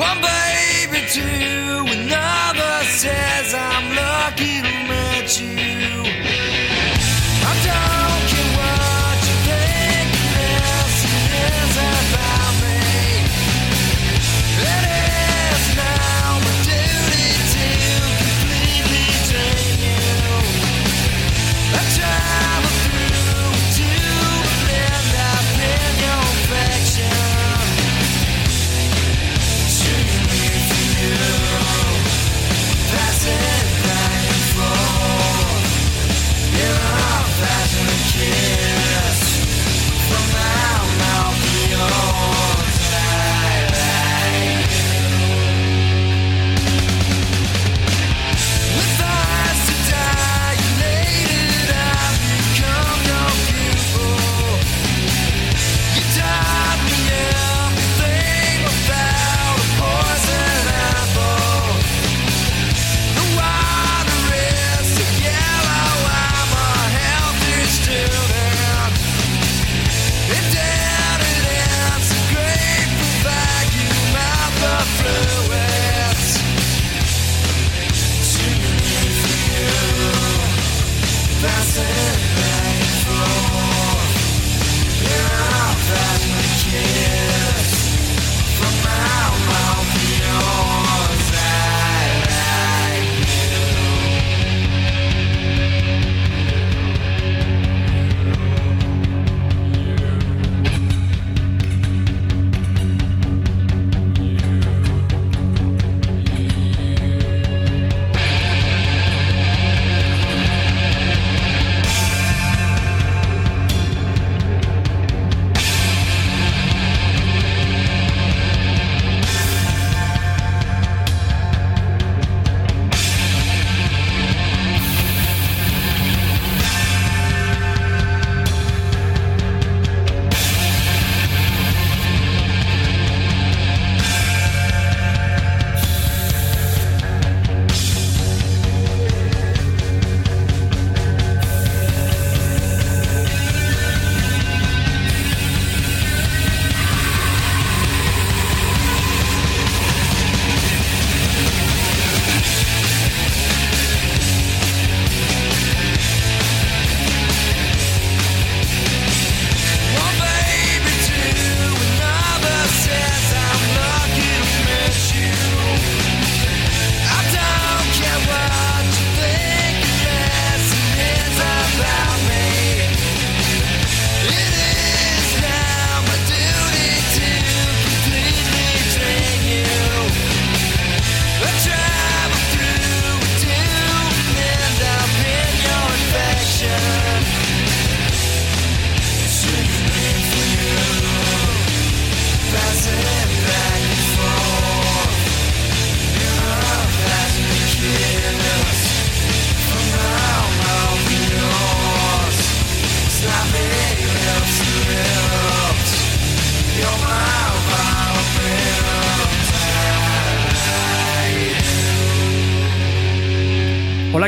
One baby, two,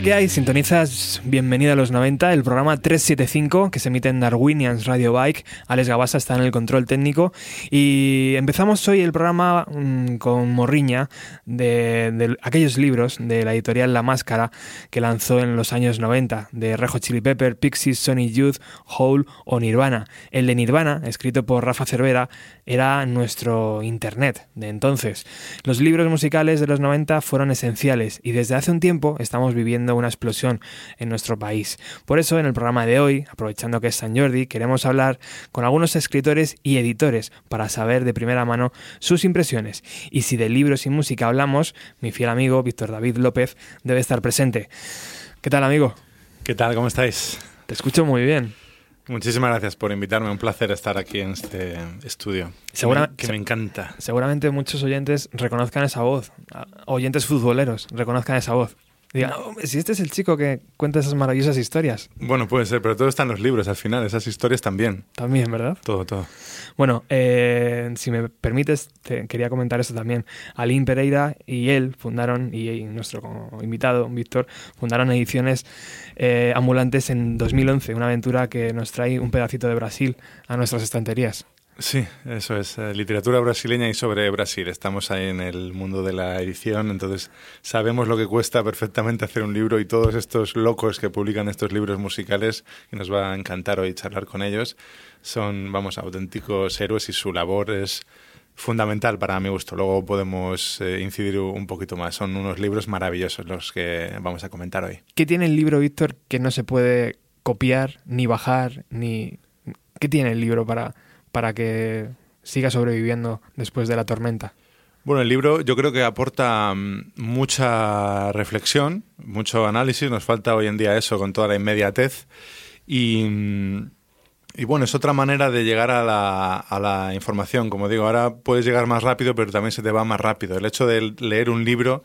Hola, ¿qué hay? Sintonizas Bienvenida a los 90, el programa 375 que se emite en Darwinians Radio Bike. Alex Gabasa está en el control técnico y empezamos hoy el programa mm, con Morriña de, de aquellos libros de la editorial La Máscara que lanzó en los años 90 de Rejo Chili Pepper, Pixies, Sonic Youth, Hole o Nirvana. El de Nirvana, escrito por Rafa Cervera, era nuestro internet de entonces. Los libros musicales de los 90 fueron esenciales y desde hace un tiempo estamos viviendo una explosión en nuestro país. Por eso, en el programa de hoy, aprovechando que es San Jordi, queremos hablar con algunos escritores y editores para saber de primera mano sus impresiones. Y si de libros y música hablamos, mi fiel amigo Víctor David López debe estar presente. ¿Qué tal, amigo? ¿Qué tal? ¿Cómo estáis? Te escucho muy bien. Muchísimas gracias por invitarme. Un placer estar aquí en este estudio. Segura- que, me, que me encanta. Seguramente muchos oyentes reconozcan esa voz. Oyentes futboleros reconozcan esa voz. Digan, "Oh, si este es el chico que cuenta esas maravillosas historias. Bueno, puede ser, pero todo está en los libros al final. Esas historias también. También, ¿verdad? Todo, todo. Bueno, eh, si me permites, te quería comentar esto también. Aline Pereira y él fundaron, y, nuestro invitado, Víctor, fundaron ediciones eh, ambulantes en 2011, una aventura que nos trae un pedacito de Brasil a nuestras estanterías. Sí, eso es. eh, literatura brasileña y sobre Brasil. Estamos ahí en el mundo de la edición, entonces sabemos lo que cuesta perfectamente hacer un libro y todos estos locos que publican estos libros musicales, y nos va a encantar hoy charlar con ellos, son, vamos, auténticos héroes y su labor es fundamental para mi gusto. Luego podemos eh, incidir un poquito más. Son unos libros maravillosos los que vamos a comentar hoy. ¿Qué tiene el libro, Víctor, que no se puede copiar, ni bajar, ni... ¿Qué tiene el libro para, para que siga sobreviviendo después de la tormenta? Bueno, el libro yo creo que aporta mm, mucha reflexión, mucho análisis. Nos falta hoy en día eso con toda la inmediatez. Y, mm, y bueno, es otra manera de llegar a la, a la información. Como digo, ahora puedes llegar más rápido, pero también se te va más rápido. El hecho de leer un libro,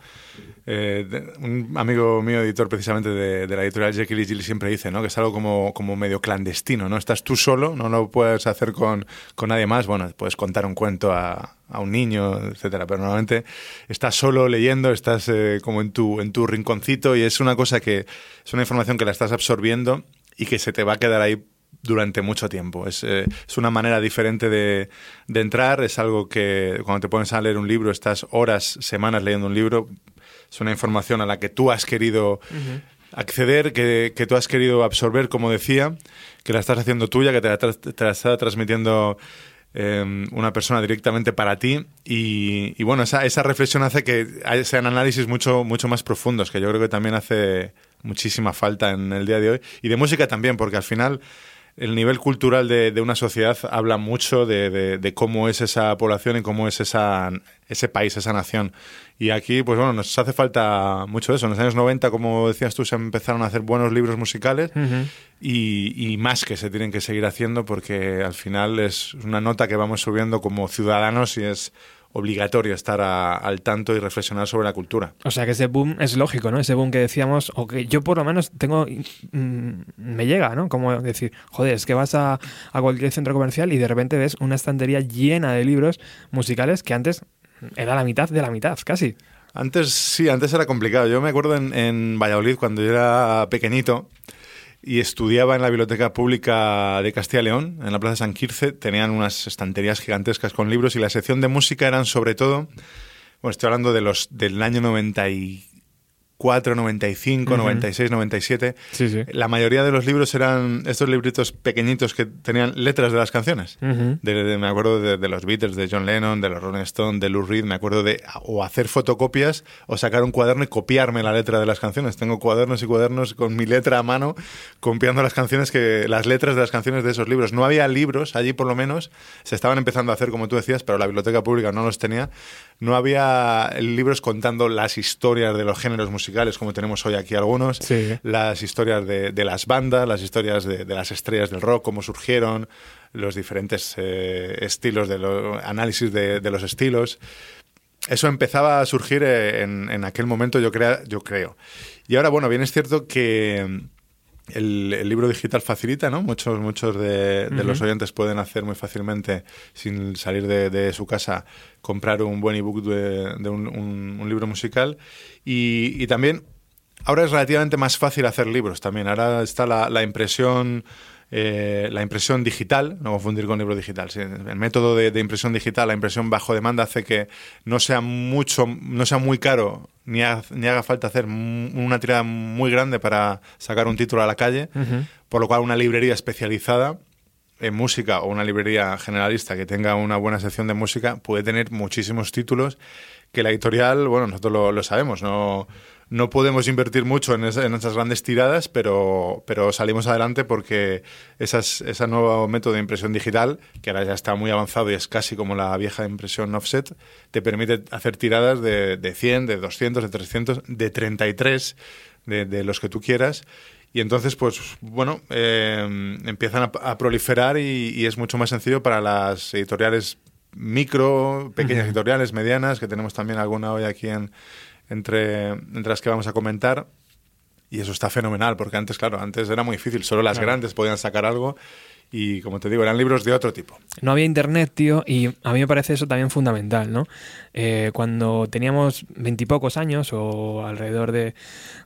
eh, un amigo mío, editor precisamente de, de la editorial Jekyll y Jill, siempre dice ¿no? que es algo como, como medio clandestino. ¿no? Estás tú solo, no lo puedes hacer con, con nadie más. Bueno, puedes contar un cuento a, a un niño, etcétera, pero normalmente estás solo leyendo, estás eh, como en tu, en tu rinconcito y es una cosa que es una información que la estás absorbiendo y que se te va a quedar ahí durante mucho tiempo. Es, eh, es una manera diferente de, de entrar, es algo que cuando te pones a leer un libro, estás horas, semanas leyendo un libro, es una información a la que tú has querido acceder, que, que tú has querido absorber, como decía, que la estás haciendo tuya, que te la, te la está transmitiendo eh, una persona directamente para ti. Y, y bueno, esa, esa reflexión hace que sean análisis mucho, mucho más profundos, que yo creo que también hace muchísima falta en el día de hoy. Y de música también, porque al final el nivel cultural de, de una sociedad habla mucho de, de- de cómo es esa población y cómo es esa, ese país, esa nación. Y aquí, pues bueno, nos hace falta mucho eso. En los años 90, como decías tú, se empezaron a hacer buenos libros musicales y, y más que se tienen que seguir haciendo porque al final es una nota que vamos subiendo como ciudadanos y es obligatorio estar a- al tanto y reflexionar sobre la cultura. O sea que ese boom es lógico, ¿no? Ese boom que decíamos, o que yo por lo menos tengo, mm, me llega, ¿no? Como decir, joder, es que vas a, a cualquier centro comercial y de repente ves una estantería llena de libros musicales que antes era la mitad de la mitad, casi. Antes sí, antes era complicado. Yo me acuerdo en, en Valladolid cuando yo era pequeñito y estudiaba en la Biblioteca Pública de Castilla y León, en la Plaza San Quirce, tenían unas estanterías gigantescas con libros y la sección de música eran sobre todo, bueno, estoy hablando de los del año 94, 95, Ujú. 96, 97. Sí, sí. La mayoría de los libros eran estos libritos pequeñitos que tenían letras de las canciones. Ujú. De- de- me acuerdo de, de los Beatles, de John Lennon, de los Rolling Stones, de Lou Reed. Me acuerdo de o hacer fotocopias o sacar un cuaderno y copiarme la letra de las canciones. Tengo cuadernos y cuadernos con mi letra a mano, copiando las canciones que las letras de las canciones de esos libros. No había libros allí, por lo menos. Se estaban empezando a hacer, como tú decías, pero la biblioteca pública no los tenía. No había libros contando las historias de los géneros musicales, como tenemos hoy aquí algunos Sí. las historias de, de las bandas, las historias de, de las estrellas del rock, cómo surgieron, los diferentes eh, estilos, de los análisis de, de los estilos. Eso empezaba a surgir eh, en, en aquel momento, yo, crea, yo creo. Y ahora, bueno, bien es cierto que el, el libro digital facilita, ¿no? Muchos, muchos de, de los oyentes pueden hacer muy fácilmente, sin salir de, de su casa, comprar un buen ebook de, de un, un- un libro musical. Y, y también Ahora es relativamente más fácil hacer libros también. Ahora está la, la impresión. Eh, la impresión digital, no confundir con libro digital. sí. el método de, de impresión digital, la impresión bajo demanda, hace que no sea mucho, no sea muy caro, ni, ha- ni haga falta hacer una tirada muy grande para sacar un título a la calle, por lo cual una librería especializada en música o una librería generalista que tenga una buena sección de música puede tener muchísimos títulos que la editorial, bueno, nosotros lo, lo sabemos, no, no podemos invertir mucho en, esa- en esas grandes tiradas, pero, pero salimos adelante porque esas, ese nuevo método de impresión digital, que ahora ya está muy avanzado y es casi como la vieja impresión offset, te permite hacer tiradas de, de 100, de 200, de 300, de 33, de, de los que tú quieras. Y entonces, pues bueno, eh, empiezan a, a proliferar y, y es mucho más sencillo para las editoriales micro, pequeñas editoriales, medianas, que tenemos también alguna hoy aquí en, entre, entre las que vamos a comentar. Y eso está fenomenal, porque antes, claro, antes era muy difícil, solo las Claro. grandes podían sacar algo Y como te digo, eran libros de otro tipo. No había internet, tío, y a mí me parece eso también fundamental, ¿no? Eh, cuando teníamos veintipocos años o alrededor de,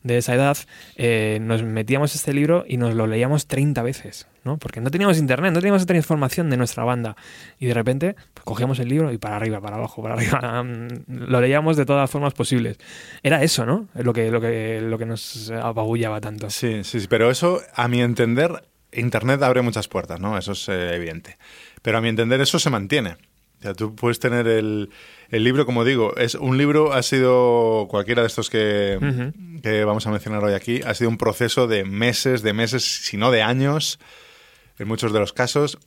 de esa edad, eh, nos metíamos este libro y nos lo leíamos 30 veces, ¿no? Porque no teníamos internet, no teníamos otra información de nuestra banda. Y de repente pues, cogíamos el libro y para arriba, para abajo, para arriba. lo leíamos de todas las formas posibles. Era eso, ¿no? Lo que, lo que, lo que nos apagullaba tanto. Sí, sí, sí, pero eso, a mi entender, Internet abre muchas puertas, ¿no? Eso es eh, evidente. Pero a mi entender eso se mantiene. O sea, tú puedes tener el, el libro, como digo, es un libro, ha sido cualquiera de estos que, vamos a mencionar hoy aquí, ha sido un proceso de meses, de meses, si no de años, en muchos de los casos,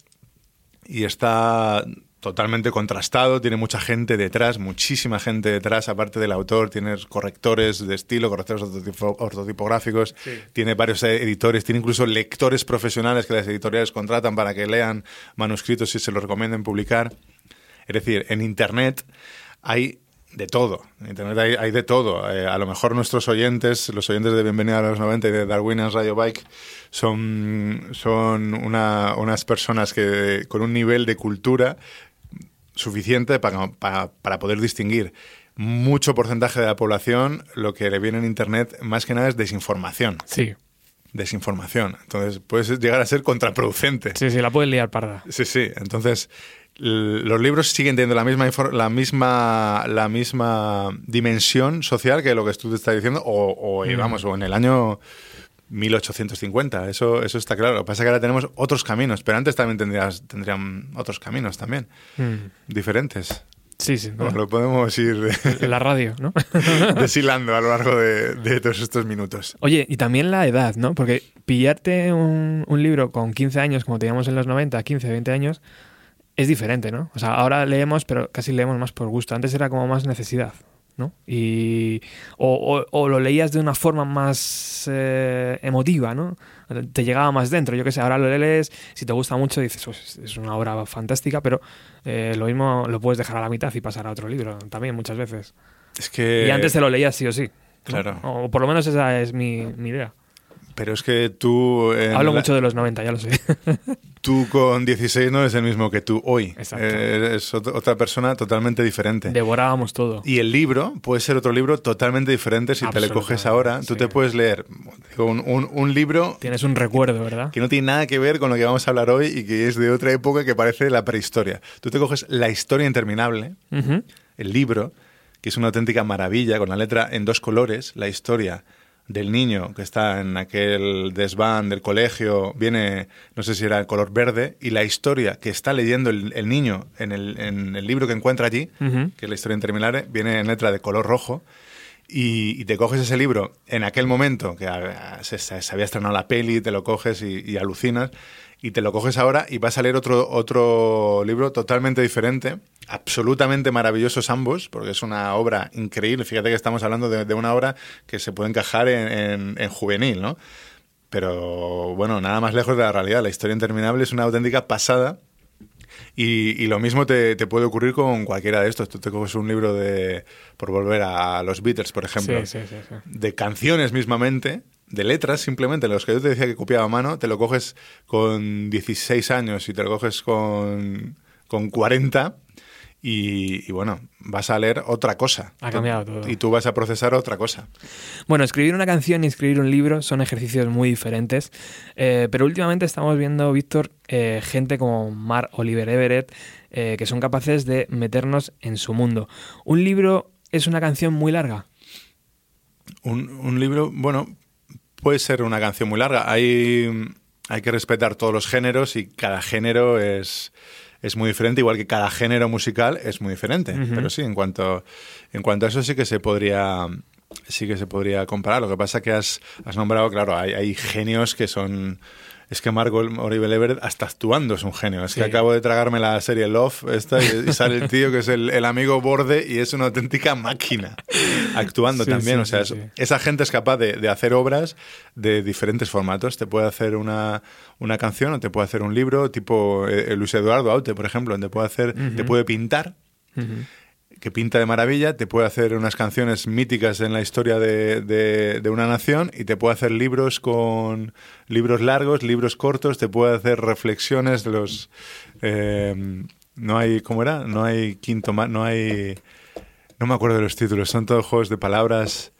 y está totalmente contrastado, tiene mucha gente detrás, muchísima gente detrás, aparte del autor, tienes correctores de estilo, correctores ortotipo- ortotipográficos, tiene varios eh, editores, tiene incluso lectores profesionales que las editoriales contratan para que lean manuscritos y se los recomienden publicar. Es decir, en Internet hay de todo. En Internet hay, hay de todo. Eh, a lo mejor nuestros oyentes, los oyentes de Bienvenida a los 90 y de Darwin's Radio Bike, son, son una- unas personas que con un nivel de cultura suficiente para, para, para poder distinguir mucho porcentaje de la población, lo que le viene en Internet más que nada es desinformación. Sí, Desinformación. Entonces puede ser- llegar a ser contraproducente. sí, sí, la puedes liar parda. Sí, sí. Entonces, los libros siguen teniendo la misma, la misma, la misma dimensión social que lo que tú te estás diciendo, o, o, eh, Mm. vamos, o en el año 1850. Eso, eso está claro. Lo que pasa es que ahora tenemos otros caminos, pero antes también tendrías, tendrían otros caminos también, Mm. diferentes. Sí, sí. Bueno, lo podemos ir La radio, ¿no? deshilando a lo largo de, de todos estos minutos. Oye, y también la edad, ¿no? Porque pillarte un, un libro con 15 años, como teníamos en los 90, 15, 20 años, es diferente, ¿no? O sea, ahora leemos, pero casi leemos más por gusto. Antes era como más necesidad, ¿no? Y, o, o- o lo leías de una forma más eh, emotiva, ¿no? Te llegaba más dentro. Yo qué sé, ahora lo lees, si te gusta mucho, dices, pues es una obra fantástica, pero eh, lo mismo lo puedes dejar a la mitad y pasar a otro libro también muchas veces. Es que... y antes te lo leías sí o sí. ¿no? Claro. O por lo menos esa es mi, mi idea. Pero es que tú... Hablo la- mucho de los 90, ya lo sé. Tú con 16 no eres el mismo que tú hoy. Exacto. Eh, Eres ot- otra persona totalmente diferente. Devorábamos todo. Y el libro puede ser otro libro totalmente diferente si te le coges ahora. Tú te puedes leer un, un- un libro Tienes un recuerdo, ¿verdad? que no tiene nada que ver con lo que vamos a hablar hoy y que es de otra época que parece la prehistoria. Tú te coges La historia interminable, el libro, que es una auténtica maravilla, con la letra en dos colores, la historia del niño que está en aquel desván del colegio, viene, no sé si era el color verde, y la historia que está leyendo el, el niño en el, en el libro que encuentra allí, que es la historia interminable, viene en letra de color rojo. Y, y te coges ese libro en aquel momento, que ah, se, se- se había estrenado la peli, te lo coges y, y alucinas, y te lo coges ahora y vas a leer otro, otro libro totalmente diferente, absolutamente maravillosos ambos, porque es una obra increíble. Fíjate que estamos hablando de, de una obra que se puede encajar en, en- en juvenil, ¿no? Pero bueno, nada más lejos de la realidad. La historia interminable es una auténtica pasada. Y, y lo mismo te, te puede ocurrir con cualquiera de estos. Tú te coges un libro de, por volver a los Beatles, por ejemplo, sí, sí, sí. de canciones mismamente, de letras simplemente, los que yo te decía que copiaba a mano, te lo coges con 16 años y te lo coges con, con 40 y, y bueno, vas a leer otra cosa. Ha cambiado todo. Y tú vas a procesar otra cosa. Bueno, escribir una canción y escribir un libro son ejercicios muy diferentes, eh, pero últimamente estamos viendo, Víctor, eh, gente como Mar Oliver Everett, eh, que son capaces de meternos en su mundo. Un libro es una canción muy larga. Un, un libro, bueno, puede ser una canción muy larga. Hay, hay que respetar todos los géneros y cada género es, es muy diferente, igual que cada género musical es muy diferente. Pero sí, en cuanto, en cuanto a eso sí que se podría sí que se podría comparar. Lo que pasa que has, has nombrado, claro, hay, hay genios que son... Es que Marco Oliver Everett hasta actuando es un genio. Es Sí. que acabo de tragarme la serie Love esta y, y sale el tío que es el, el amigo borde y es una auténtica máquina actuando Sí, también. sí, o sea, es- esa gente es capaz de, de hacer obras de diferentes formatos. Te puede hacer una, una canción o te puede hacer un libro, tipo eh, Luis Eduardo Aute, por ejemplo. Te puede hacer, te puede pintar. Que pinta de maravilla, te puede hacer unas canciones míticas en la historia de, una nación y te puede hacer libros con libros largos, libros cortos, te puede hacer reflexiones los eh, no hay ¿cómo era? No hay quinto no hay no me acuerdo de los títulos, son todos juegos de palabras.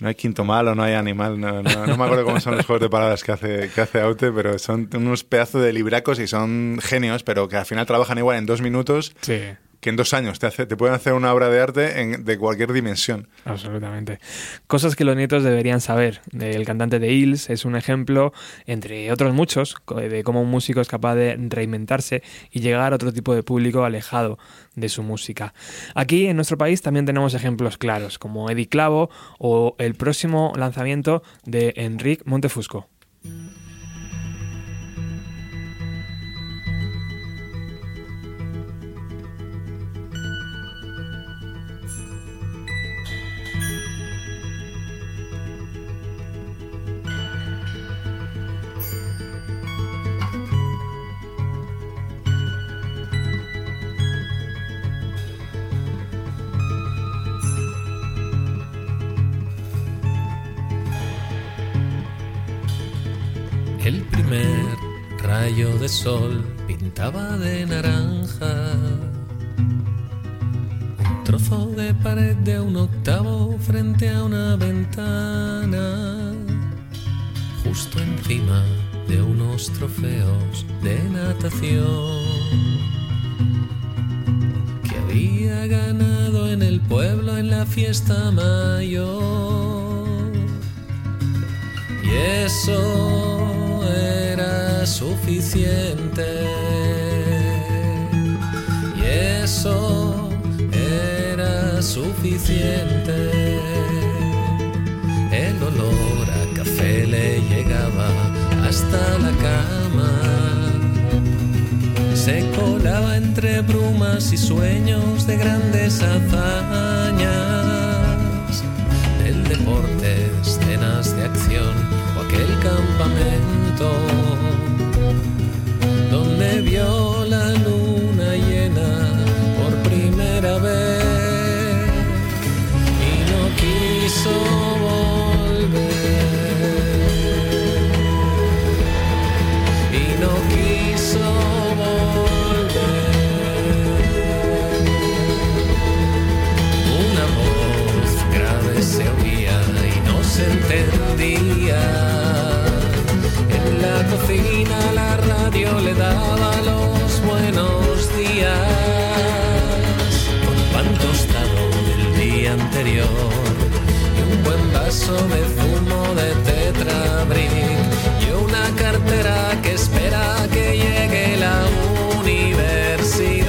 No hay quinto malo, no hay animal, no, no- no me acuerdo cómo son los juegos de palabras que hace, que hace Aute, pero son unos pedazos de libracos y son genios, pero que al final trabajan igual en dos minutos Sí, que en dos años te, pueden hacer una obra de arte de cualquier dimensión. absolutamente. Cosas que los nietos deberían saber. El cantante de Hills es un ejemplo, entre otros muchos, de cómo un músico es capaz de reinventarse y llegar a otro tipo de público alejado de su música. Aquí en nuestro país también tenemos ejemplos claros, como Eddie Clavo o el próximo lanzamiento de Enric Montefusco. Rayo de sol pintaba de naranja. Un trozo de pared de un octavo frente a una ventana, justo encima de unos trofeos de natación. Que había ganado en el pueblo en la fiesta mayor. Y eso suficiente. Y eso era suficiente. El olor a café le llegaba hasta la cama. Se colaba entre brumas y sueños de grandes hazañas del deporte, escenas de acción o aquel campamento donde vio la luna llena por primera vez. Y no quiso radio le daba los buenos días. Con pan tostado del día anterior y un buen vaso de zumo de tetrabric y una cartera que espera que llegue la universidad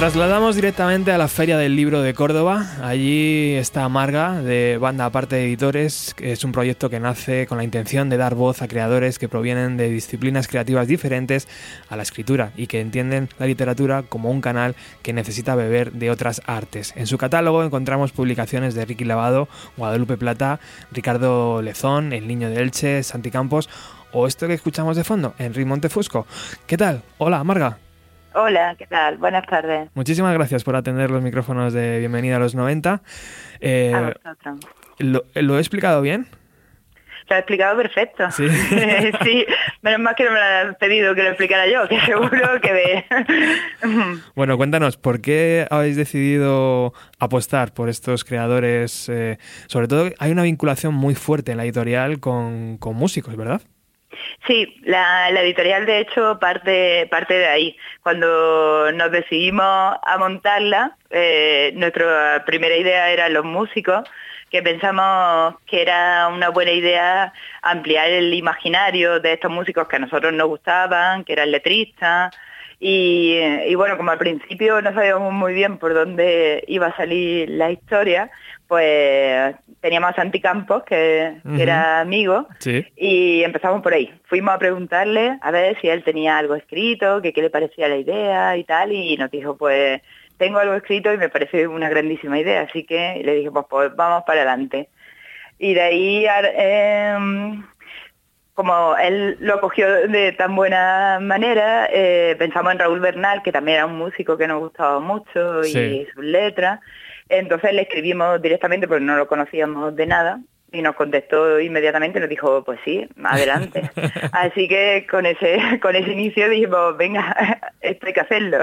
trasladamos directamente a la Feria del Libro de Córdoba. Allí está Marga, de Banda Aparte de Editores, que es un proyecto que nace con la intención de dar voz a creadores que provienen de disciplinas creativas diferentes a la escritura y que entienden la literatura como un canal que necesita beber de otras artes. En su catálogo encontramos publicaciones de Ricky Lavado, Guadalupe Plata, Ricardo Lezón, El Niño de Elche, Santi Campos o esto que escuchamos de fondo, Enrique Montefusco. ¿Qué tal? Hola, Marga. Hola, ¿qué tal? Buenas tardes. Muchísimas gracias por atender los micrófonos de Bienvenida a los 90. Eh, A vosotros. ¿lo, lo he explicado bien? Lo he explicado perfecto. Sí. Sí, menos mal que no me lo has pedido que lo explicara yo, que seguro que de... Bueno, cuéntanos, ¿por qué habéis decidido apostar por estos creadores? eh, sobre todo, hay una vinculación muy fuerte en la editorial con, con músicos, ¿verdad? Sí, la, editorial de hecho parte, parte de ahí. Cuando nos decidimos a montarla, eh, nuestra primera idea eran los músicos, que pensamos que era una buena idea ampliar el imaginario de estos músicos que a nosotros nos gustaban, que eran letristas. Y, y bueno, como al principio no sabíamos muy bien por dónde iba a salir la historia, pues teníamos a Santi Campos, que, era amigo, Sí. y empezamos por ahí. Fuimos a preguntarle a ver si él tenía algo escrito, que qué le parecía la idea y tal, y nos dijo, pues tengo algo escrito y me parece una grandísima idea, así que le dije, pues, pues vamos para adelante. Y de ahí, em, como él lo cogió de tan buena manera, eh, pensamos en Raúl Bernal, que también era un músico que nos gustaba mucho y Sí. sus letras. Entonces le escribimos directamente porque no lo conocíamos de nada y nos contestó inmediatamente, nos dijo, pues sí, adelante. Así que con ese con ese inicio dijimos, venga, esto hay que hacerlo.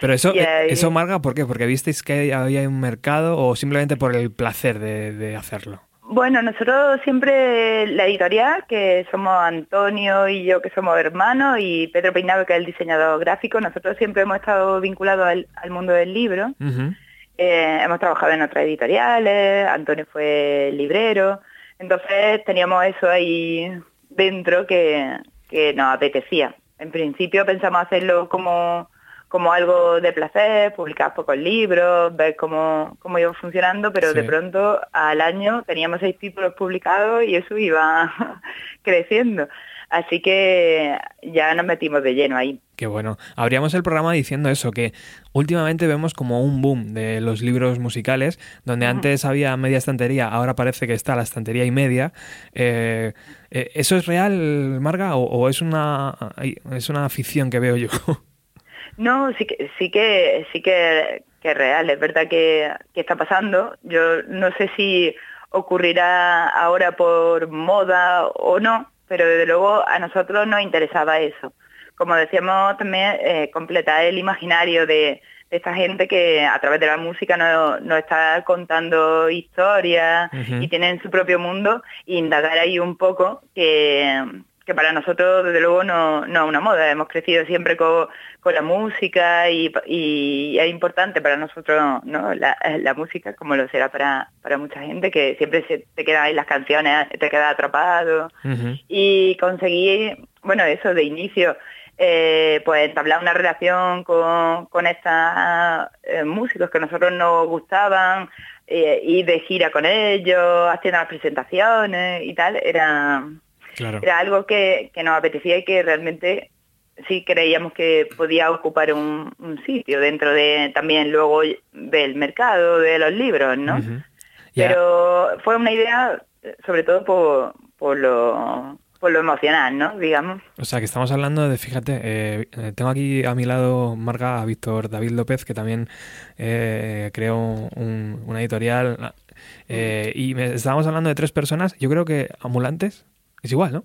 Pero eso, ahí- eso Marga, ¿por qué? ¿Porque visteis que había un mercado o simplemente por el placer de, de hacerlo? Bueno, nosotros siempre, la editorial, que somos Antonio y yo, que somos hermanos, y Pedro Peinado, que es el diseñador gráfico, nosotros siempre hemos estado vinculados al, al mundo del libro. Eh, hemos trabajado en otras editoriales, Antonio fue librero, entonces teníamos eso ahí dentro que, que nos apetecía. En principio pensamos hacerlo como, como algo de placer, publicar pocos libros, ver cómo, cómo iba funcionando, pero Sí. de pronto al año teníamos seis títulos publicados y eso iba creciendo. Así que ya nos metimos de lleno ahí. Qué bueno. Abríamos el programa diciendo eso, que últimamente vemos como un boom de los libros musicales, donde antes había media estantería, ahora parece que está la estantería y media. Eh, eh, ¿Eso es real, Marga, o, o es una es una ficción que veo yo? No, sí que sí que sí que, que es real, es verdad que, que está pasando. Yo no sé si ocurrirá ahora por moda o no, pero desde luego a nosotros nos interesaba eso. Como decíamos también, eh, completar el imaginario de, de esta gente que a través de la música nos, nos está contando historias y tienen su propio mundo e indagar ahí un poco que, que para nosotros desde luego no, no es una moda, hemos crecido siempre con, con la música y, y es importante para nosotros ¿no? la, la música como lo será para, para mucha gente que siempre se te quedan ahí las canciones, te quedas atrapado. Y conseguí, bueno, eso de inicio, eh, pues entablar una relación con, con estos músicos que a nosotros nos gustaban, eh, ir de gira con ellos, haciendo las presentaciones y tal, era, Claro. era algo que, que nos apetecía y que realmente sí creíamos que podía ocupar un, un sitio dentro de también luego del mercado de los libros, ¿no? Pero fue una idea sobre todo por, por lo por lo emocional, ¿no? Digamos. O sea, que estamos hablando de, fíjate, eh, eh, tengo aquí a mi lado, Marga, a Víctor David López, que también eh, creó un- una editorial. eh, y me- estábamos hablando de tres personas, yo creo que ambulantes, es igual, ¿no?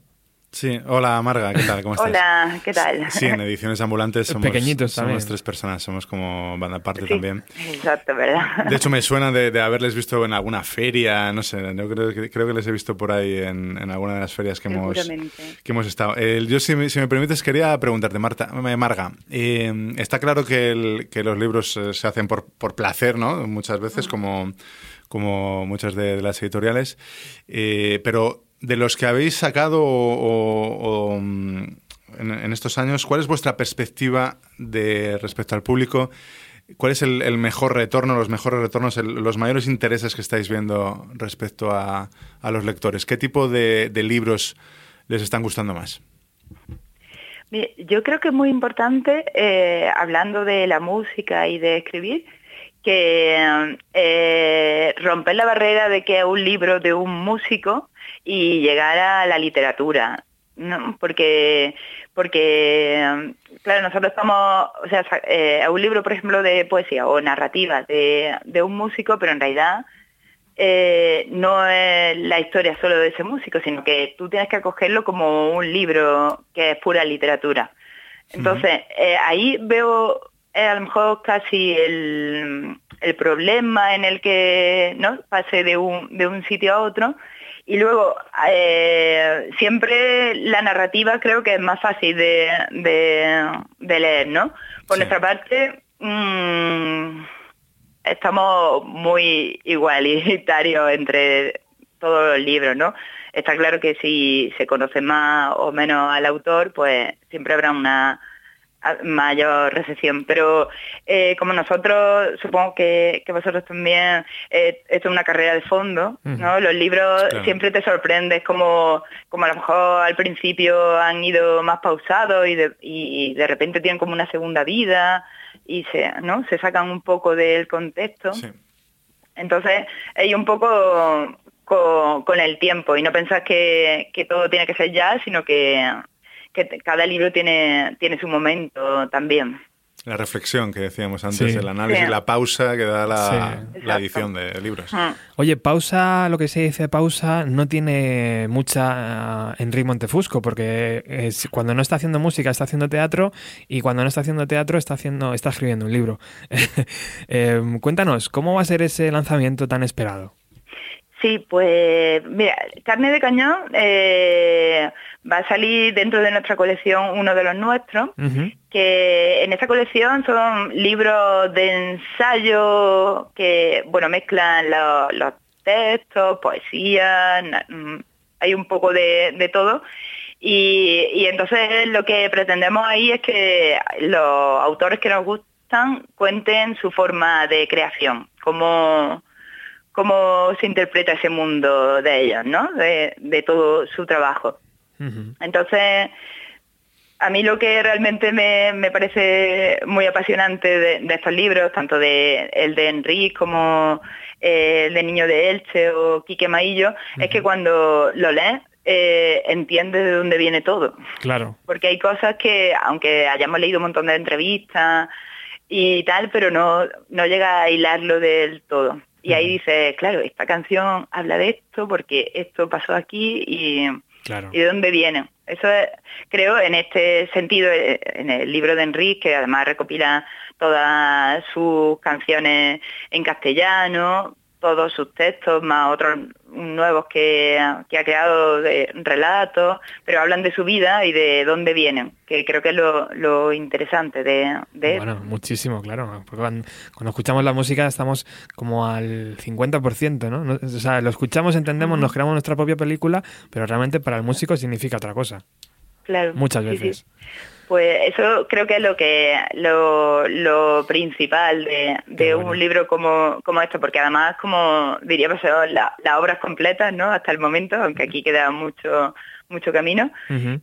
Sí, hola Marga, ¿qué tal? ¿Cómo estás? Hola, ¿qué tal? Sí, en ediciones ambulantes somos, Pequeñitos somos tres personas, somos como banda aparte Sí, también. Exacto, ¿verdad? De hecho, me suena de, de haberles visto en alguna feria, no sé, yo creo, que- creo que les he visto por ahí en, en alguna de las ferias que hemos, que hemos estado. Eh, yo, si me, si me permites, quería preguntarte, Marta, eh, Marga, eh, está claro que, el- que los libros eh, se hacen por, por placer, ¿no? Muchas veces, como, como muchas de, de las editoriales, Eh, pero de los que habéis sacado o, mm, en, en estos años, ¿cuál es vuestra perspectiva de respecto al público? ¿Cuál es el, mejor retorno, los mejores retornos, los mayores intereses que estáis viendo respecto a, los lectores? ¿Qué tipo de, libros les están gustando más? Yo creo que es muy importante, eh, hablando de la música y de escribir, que eh, romper la barrera de que un libro de un músico y llegar a la literatura. ¿no? Porque, porque claro, nosotros estamos, o sea, eh, a un libro, por ejemplo, de poesía o narrativa de, de un músico, pero en realidad eh, no es la historia solo de ese músico, sino que tú tienes que acogerlo como un libro que es pura literatura. Entonces, eh, ahí veo eh, a lo mejor casi el, el problema en el que no pase de un, de un sitio a otro. Y luego, eh, siempre la narrativa creo que es más fácil de, de- de leer, ¿no? Por Sí. nuestra parte, mm, estamos muy igualitarios entre todos los libros, ¿no? Está claro que si se conoce más o menos al autor, pues siempre habrá una mayor recepción. Pero eh, como nosotros, supongo que, que vosotros también, eh, esto es una carrera de fondo, ¿no? Los libros Claro. siempre te sorprendes como, como a lo mejor al principio han ido más pausados y de, y de repente tienen como una segunda vida y se, ¿no? se sacan un poco del contexto. Sí. Entonces, hay un poco con, con el tiempo y no pensás que, que todo tiene que ser ya, sino que, que te- cada libro tiene, tiene su momento también. La reflexión que decíamos antes, Sí. el análisis, Sí. la pausa que da la, Sí. la edición de libros. Mm. Oye, pausa, lo que se dice pausa, no tiene mucha eh, Enrique Montefusco, porque es- cuando no está haciendo música está haciendo teatro y cuando no está haciendo teatro está haciendo, está escribiendo un libro. Eh, cuéntanos, ¿cómo va a ser ese lanzamiento tan esperado? Sí, pues mira, Carne de Cañón eh, va a salir dentro de nuestra colección uno de los nuestros, que en esta colección son libros de ensayo que, bueno, mezclan lo- los textos, poesía, mm, hay un poco de, de todo. Y, y entonces lo que pretendemos ahí es que los autores que nos gustan cuenten su forma de creación, cómo, cómo se interpreta ese mundo de ellos, ¿no? De, de todo su trabajo. Entonces, a mí lo que realmente me, me parece muy apasionante de, de estos libros, tanto de el de Enrique como eh, el de Niño de Elche o Quique Maillo, es que cuando lo lees eh, entiendes de dónde viene todo. Claro. Porque hay cosas que, aunque hayamos leído un montón de entrevistas y tal, pero no, no llega a hilarlo del todo. Y ahí dices, claro, esta canción habla de esto porque esto pasó aquí y, Claro. y de dónde viene. Eso es, creo, en este sentido, eh, en el libro de Enrique, que además recopila todas sus canciones en castellano, todos sus textos, más otros nuevos que, que ha creado de relatos, pero hablan de su vida y de dónde vienen, que creo que es lo, lo interesante de, de Bueno, muchísimo, claro. Porque cuando, cuando escuchamos la música estamos como al 50%, ¿no? No- O sea, lo escuchamos, entendemos, nos creamos nuestra propia película, pero realmente para el músico significa otra cosa. Claro. Muchas Sí, sí. Pues eso creo que es lo que lo, lo principal de, de un libro como, como esto, porque además como diríamos son la- las obras completas, ¿no? Hasta el momento, aunque aquí queda mucho mucho camino.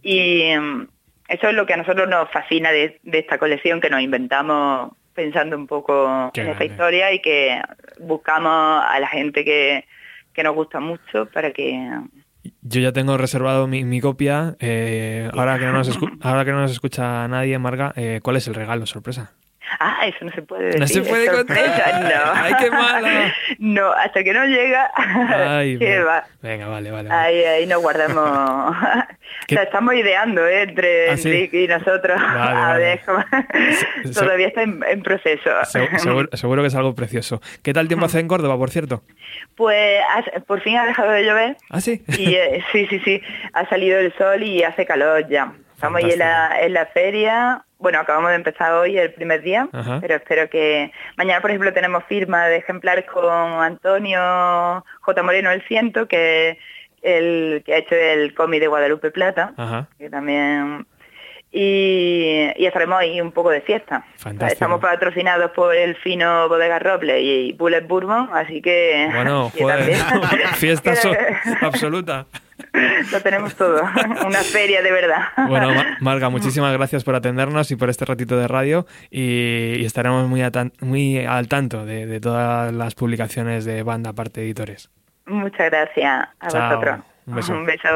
Y mm, eso es lo que a nosotros nos fascina de, de esta colección que nos inventamos pensando un poco Qué en esta grande. historia y que buscamos a la gente que, que nos gusta mucho para que Yo ya tengo reservado mi, mi copia. eh, ahora, que no nos ahora que no nos escucha nadie, Marga, eh, ¿cuál es el regalo? Sorpresa. Ah, eso no se puede decir. No se puede contar. No. Ay, qué mala. No, hasta que no llega. Ay, ¿qué bueno. va? Venga, vale, vale. vale. Ahí, ahí nos guardamos. ¿Qué? La estamos ideando ¿eh? entre ¿Ah, sí? Enrique y nosotros. Vale, a vale. ver Se- Todavía está en, en proceso. Se- seguro, seguro que es algo precioso. ¿Qué tal tiempo hace en Córdoba, por cierto? Pues por fin ha dejado de llover. ¿Ah, sí? Y eh, sí, sí, sí, ha salido el sol y hace calor ya. Estamos ahí en la, en la feria. Bueno, acabamos de empezar hoy el primer día, Ajá. pero espero que mañana, por ejemplo, tenemos firma de ejemplares con Antonio J. Moreno el Ciento, que el que ha hecho el cómic de Guadalupe Plata, Ajá. que también y, y estaremos ahí un poco de fiesta. Fantástico. Estamos patrocinados por el fino Bodega Roble y Bullet Bourbon, así que Bueno, joder, fiesta absoluta. lo tenemos todo, una feria de verdad. Bueno, Ma- Marga, muchísimas gracias por atendernos y por este ratito de radio y, y estaremos muy, muy al tanto de, de todas las publicaciones de Banda Parte Editores. Muchas gracias a Chao. vosotros. Un beso. Un beso.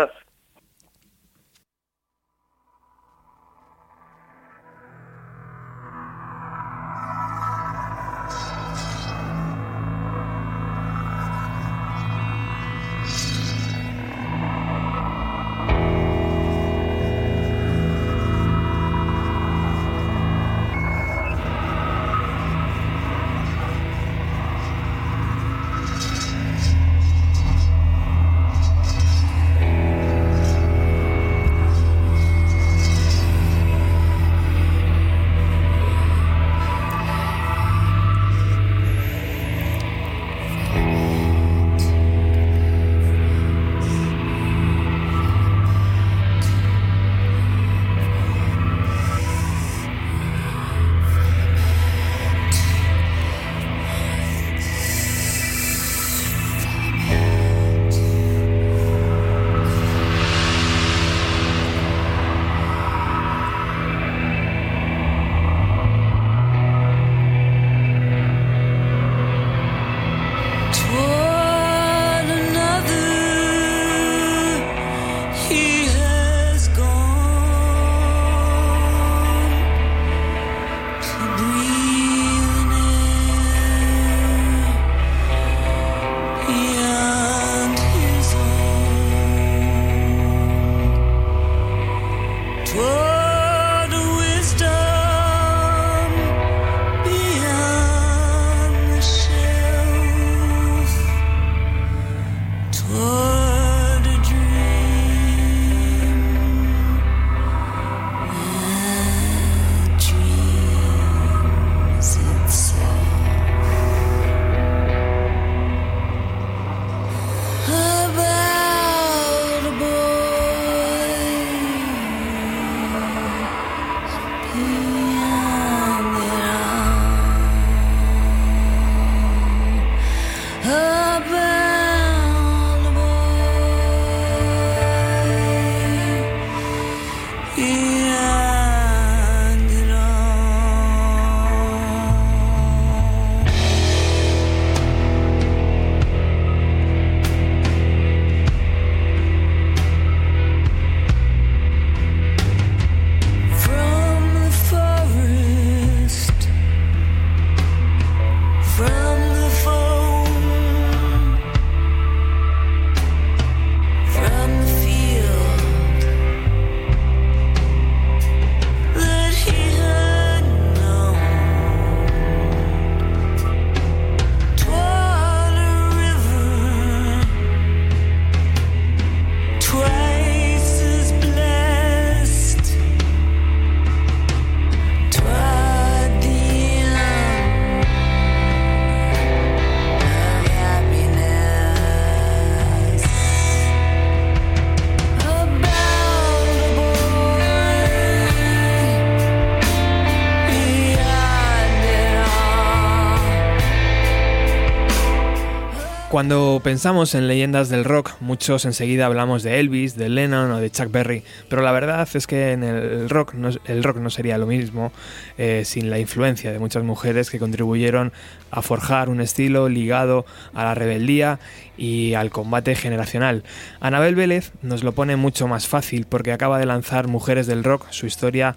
Cuando pensamos en leyendas del rock, muchos enseguida hablamos de Elvis, de Lennon o de Chuck Berry, pero la verdad es que en el rock no, el rock no sería lo mismo eh, sin la influencia de muchas mujeres que contribuyeron a forjar un estilo ligado a la rebeldía y al combate generacional. Anabel Vélez nos lo pone mucho más fácil porque acaba de lanzar Mujeres del Rock, su historia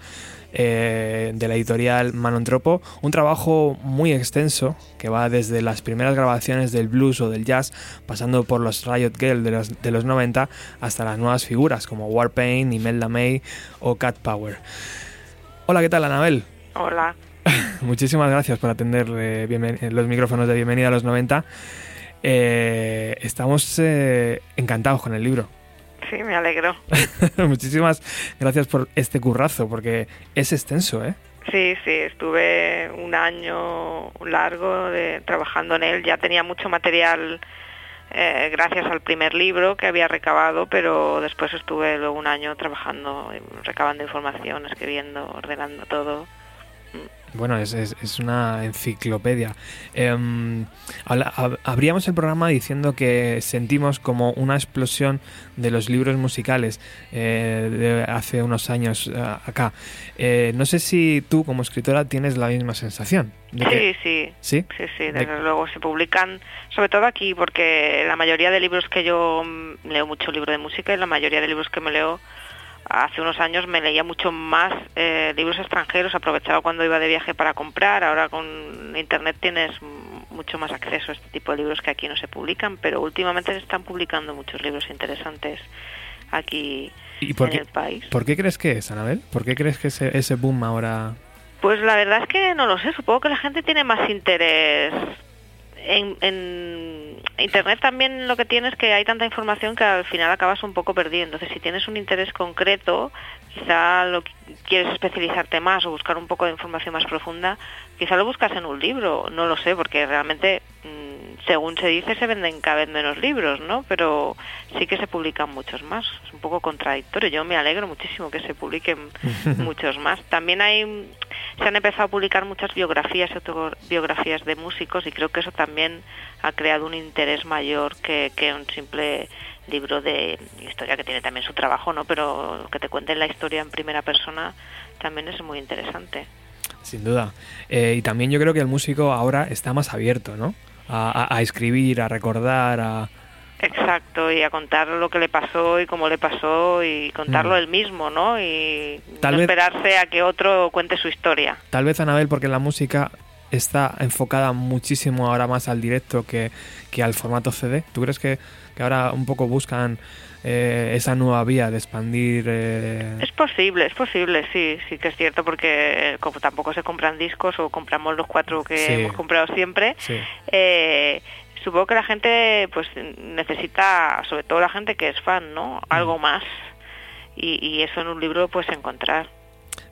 eh, de la editorial Manontropo, un trabajo muy extenso que va desde las primeras grabaciones del blues o del jazz, pasando por los Riot Girl de los, de los 90 hasta las nuevas figuras como Warpaint, Imelda May o Cat Power. Hola, ¿qué tal, Anabel? Hola. Muchísimas gracias por atender eh, los micrófonos de Bienvenida a los 90. Eh, estamos eh, encantados con el libro. Sí, me alegro. Muchísimas gracias por este currazo, porque es extenso, ¿eh? Sí, sí, estuve un año largo de, trabajando en él. Ya tenía mucho material eh, gracias al primer libro que había recabado, pero después estuve luego un año trabajando, recabando información, escribiendo, ordenando todo. Bueno, es, es, una enciclopedia. Eh, abríamos el programa diciendo que sentimos como una explosión de los libros musicales eh, de hace unos años eh, acá. Eh, no sé si tú como escritora tienes la misma sensación. sí, sí, sí. Sí, sí, desde luego se publican, sobre todo aquí, porque la mayoría de libros que yo mm, leo mucho libro de música y la mayoría de libros que me leo hace unos años me leía mucho más eh, libros extranjeros, aprovechaba cuando iba de viaje para comprar, ahora con internet tienes mucho más acceso a este tipo de libros que aquí no se publican, pero últimamente se están publicando muchos libros interesantes aquí en el país. ¿Por qué crees que es, Anabel? ¿Por qué crees que ese, ese boom ahora...? Pues la verdad es que no lo sé, supongo que la gente tiene más interés en, Internet también lo que tienes es que hay tanta información que al final acabas un poco perdiendo. Entonces, si tienes un interés concreto, quizá lo quieres especializarte más o buscar un poco de información más profunda, quizá lo buscas en un libro, no lo sé, porque realmente, mm, según se dice, se venden cada vez menos libros, ¿no? Pero sí que se publican muchos más. Es un poco contradictorio. Yo me alegro muchísimo que se publiquen muchos más. También hay se han empezado a publicar muchas biografías y autobiografías de músicos y creo que eso también ha creado un interés mayor que, un simple libro de historia que tiene también su trabajo, ¿no? Pero que te cuenten la historia en primera persona también es muy interesante. Sin duda. Eh, y también yo creo que el músico ahora está más abierto, ¿no? A escribir, a recordar, a, Exacto, y a contar lo que le pasó y cómo le pasó y contarlo mm. él mismo, ¿no? Y Tal esperarse a que otro cuente su historia. Tal vez, Anabel, porque la música está enfocada muchísimo ahora más al directo que, que al formato CD. ¿Tú crees que, que ahora un poco buscan eh, esa nueva vía de expandir? Eh? Es posible, es posible, sí, sí que es cierto, porque como tampoco se compran discos o compramos los cuatro que hemos comprado siempre, eh, supongo que la gente pues necesita, sobre todo la gente que es fan, ¿no? Algo mm. más. Y, y eso en un libro pues encontrar.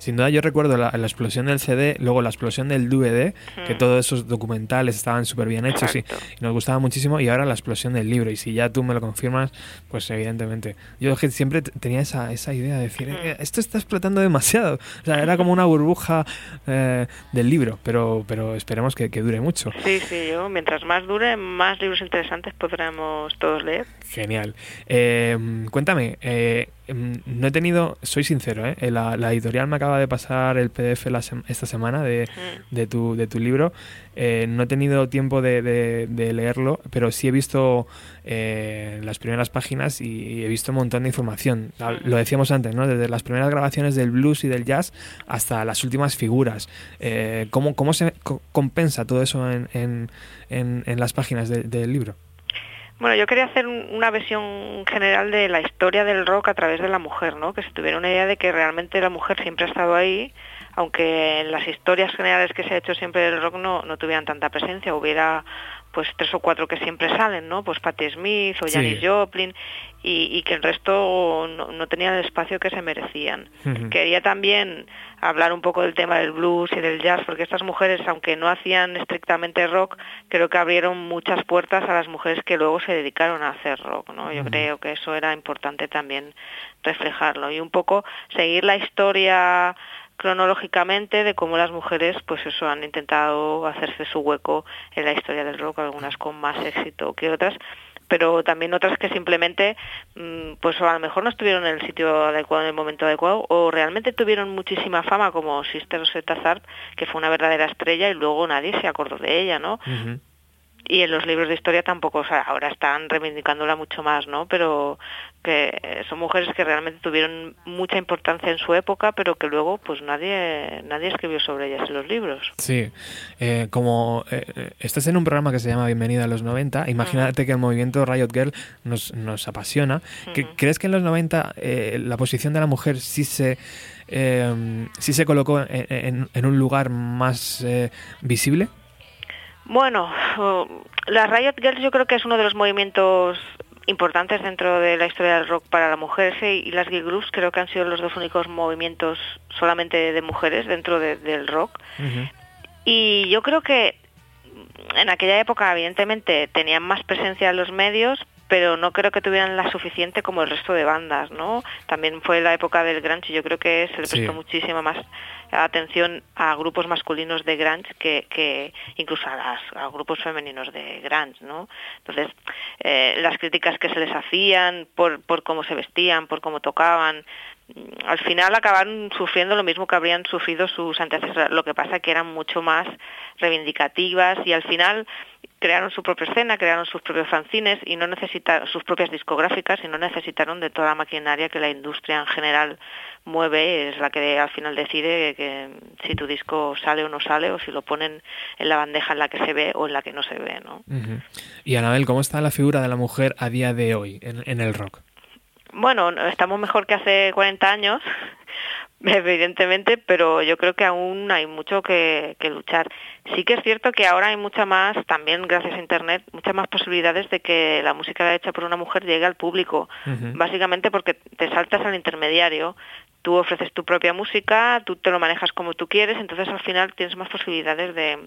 Sin duda yo recuerdo la, explosión del CD, luego la explosión del DVD, que todos esos documentales estaban súper bien hechos y, nos gustaba muchísimo, y ahora la explosión del libro. Y si ya tú me lo confirmas, pues evidentemente. Yo siempre tenía esa, esa idea de decir, eh, esto está explotando demasiado. O sea, era como una burbuja eh, del libro, pero, pero esperemos que, dure mucho. Sí, sí, yo mientras más dure, más libros interesantes podremos todos leer. Genial. Eh, cuéntame, Em, no he tenido, soy sincero, ¿eh? La, editorial me acaba de pasar el PDF esta semana de, de, tu, de tu libro. Eh, no he tenido tiempo de, leerlo, pero sí he visto eh, las primeras páginas y he visto un montón de información. Lo decíamos antes, ¿no? Desde las primeras grabaciones del blues y del jazz hasta las últimas figuras. Eh, ¿cómo, ¿Cómo se compensa todo eso en, en, en, las páginas del libro? Bueno, yo quería hacer una versión general de la historia del rock a través de la mujer, ¿no? Que se tuviera una idea de que realmente la mujer siempre ha estado ahí, aunque en las historias generales que se ha hecho siempre del rock no, no tuvieran tanta presencia, hubiera pues tres o cuatro que siempre salen, ¿no? Pues Patti Smith o Janis Joplin y, que el resto no, tenían el espacio que se merecían. Quería también hablar un poco del tema del blues y del jazz, porque estas mujeres, aunque no hacían estrictamente rock, creo que abrieron muchas puertas a las mujeres que luego se dedicaron a hacer rock, ¿no? Yo creo que eso era importante también reflejarlo y un poco seguir la historia cronológicamente de cómo las mujeres pues eso han intentado hacerse su hueco en la historia del rock, algunas con más éxito que otras, pero también otras que simplemente mm, pues a lo mejor no estuvieron en el sitio adecuado en el momento adecuado o realmente tuvieron muchísima fama como Sister Rosetta Tharpe, que fue una verdadera estrella y luego nadie se acordó de ella, ¿no? Y en los libros de historia tampoco, o sea, ahora están reivindicándola mucho más, ¿no? Pero que son mujeres que realmente tuvieron mucha importancia en su época, pero que luego pues nadie nadie escribió sobre ellas en los libros. Sí, eh, como eh, eh, estás en un programa que se llama Bienvenida a los 90, imagínate que el movimiento Riot Girl nos, nos apasiona. ¿Que- Ujú. ¿Crees que en los 90 eh, la posición de la mujer sí se, eh, sí se colocó en, en- en un lugar más eh, visible? Bueno, oh, las Riot Girls yo creo que es uno de los movimientos importantes dentro de la historia del rock para la mujer sí, y las girl groups creo que han sido los dos únicos movimientos solamente de mujeres dentro de- del rock. Y yo creo que en aquella época, evidentemente, tenían más presencia en los medios, pero no creo que tuvieran la suficiente como el resto de bandas, ¿no? También fue la época del grunge y yo creo que se le Sí. prestó muchísima más atención a grupos masculinos de grunge que, que incluso a, las, a grupos femeninos de grunge, ¿no? Entonces, eh, las críticas que se les hacían por, por cómo se vestían, por cómo tocaban, al final acabaron sufriendo lo mismo que habrían sufrido sus antecesores. Lo que pasa que eran mucho más reivindicativas y al final crearon su propia escena, crearon sus propios fanzines y no necesitaron sus propias discográficas y no necesitaron de toda la maquinaria que la industria en general mueve, es la que al final decide que si tu disco sale o no sale o si lo ponen en la bandeja en la que se ve o en la que no se ve, ¿no? Y Anabel, ¿cómo está la figura de la mujer a día de hoy en el rock? Bueno, no- estamos mejor que hace 40 años, evidentemente, pero yo creo que aún hay mucho que, que luchar. Sí que es cierto que ahora hay mucha más, también gracias a Internet, muchas más posibilidades de que la música hecha por una mujer llegue al público, básicamente porque te saltas al intermediario. Tú ofreces tu propia música, tú te lo manejas como tú quieres, entonces al final tienes más posibilidades de,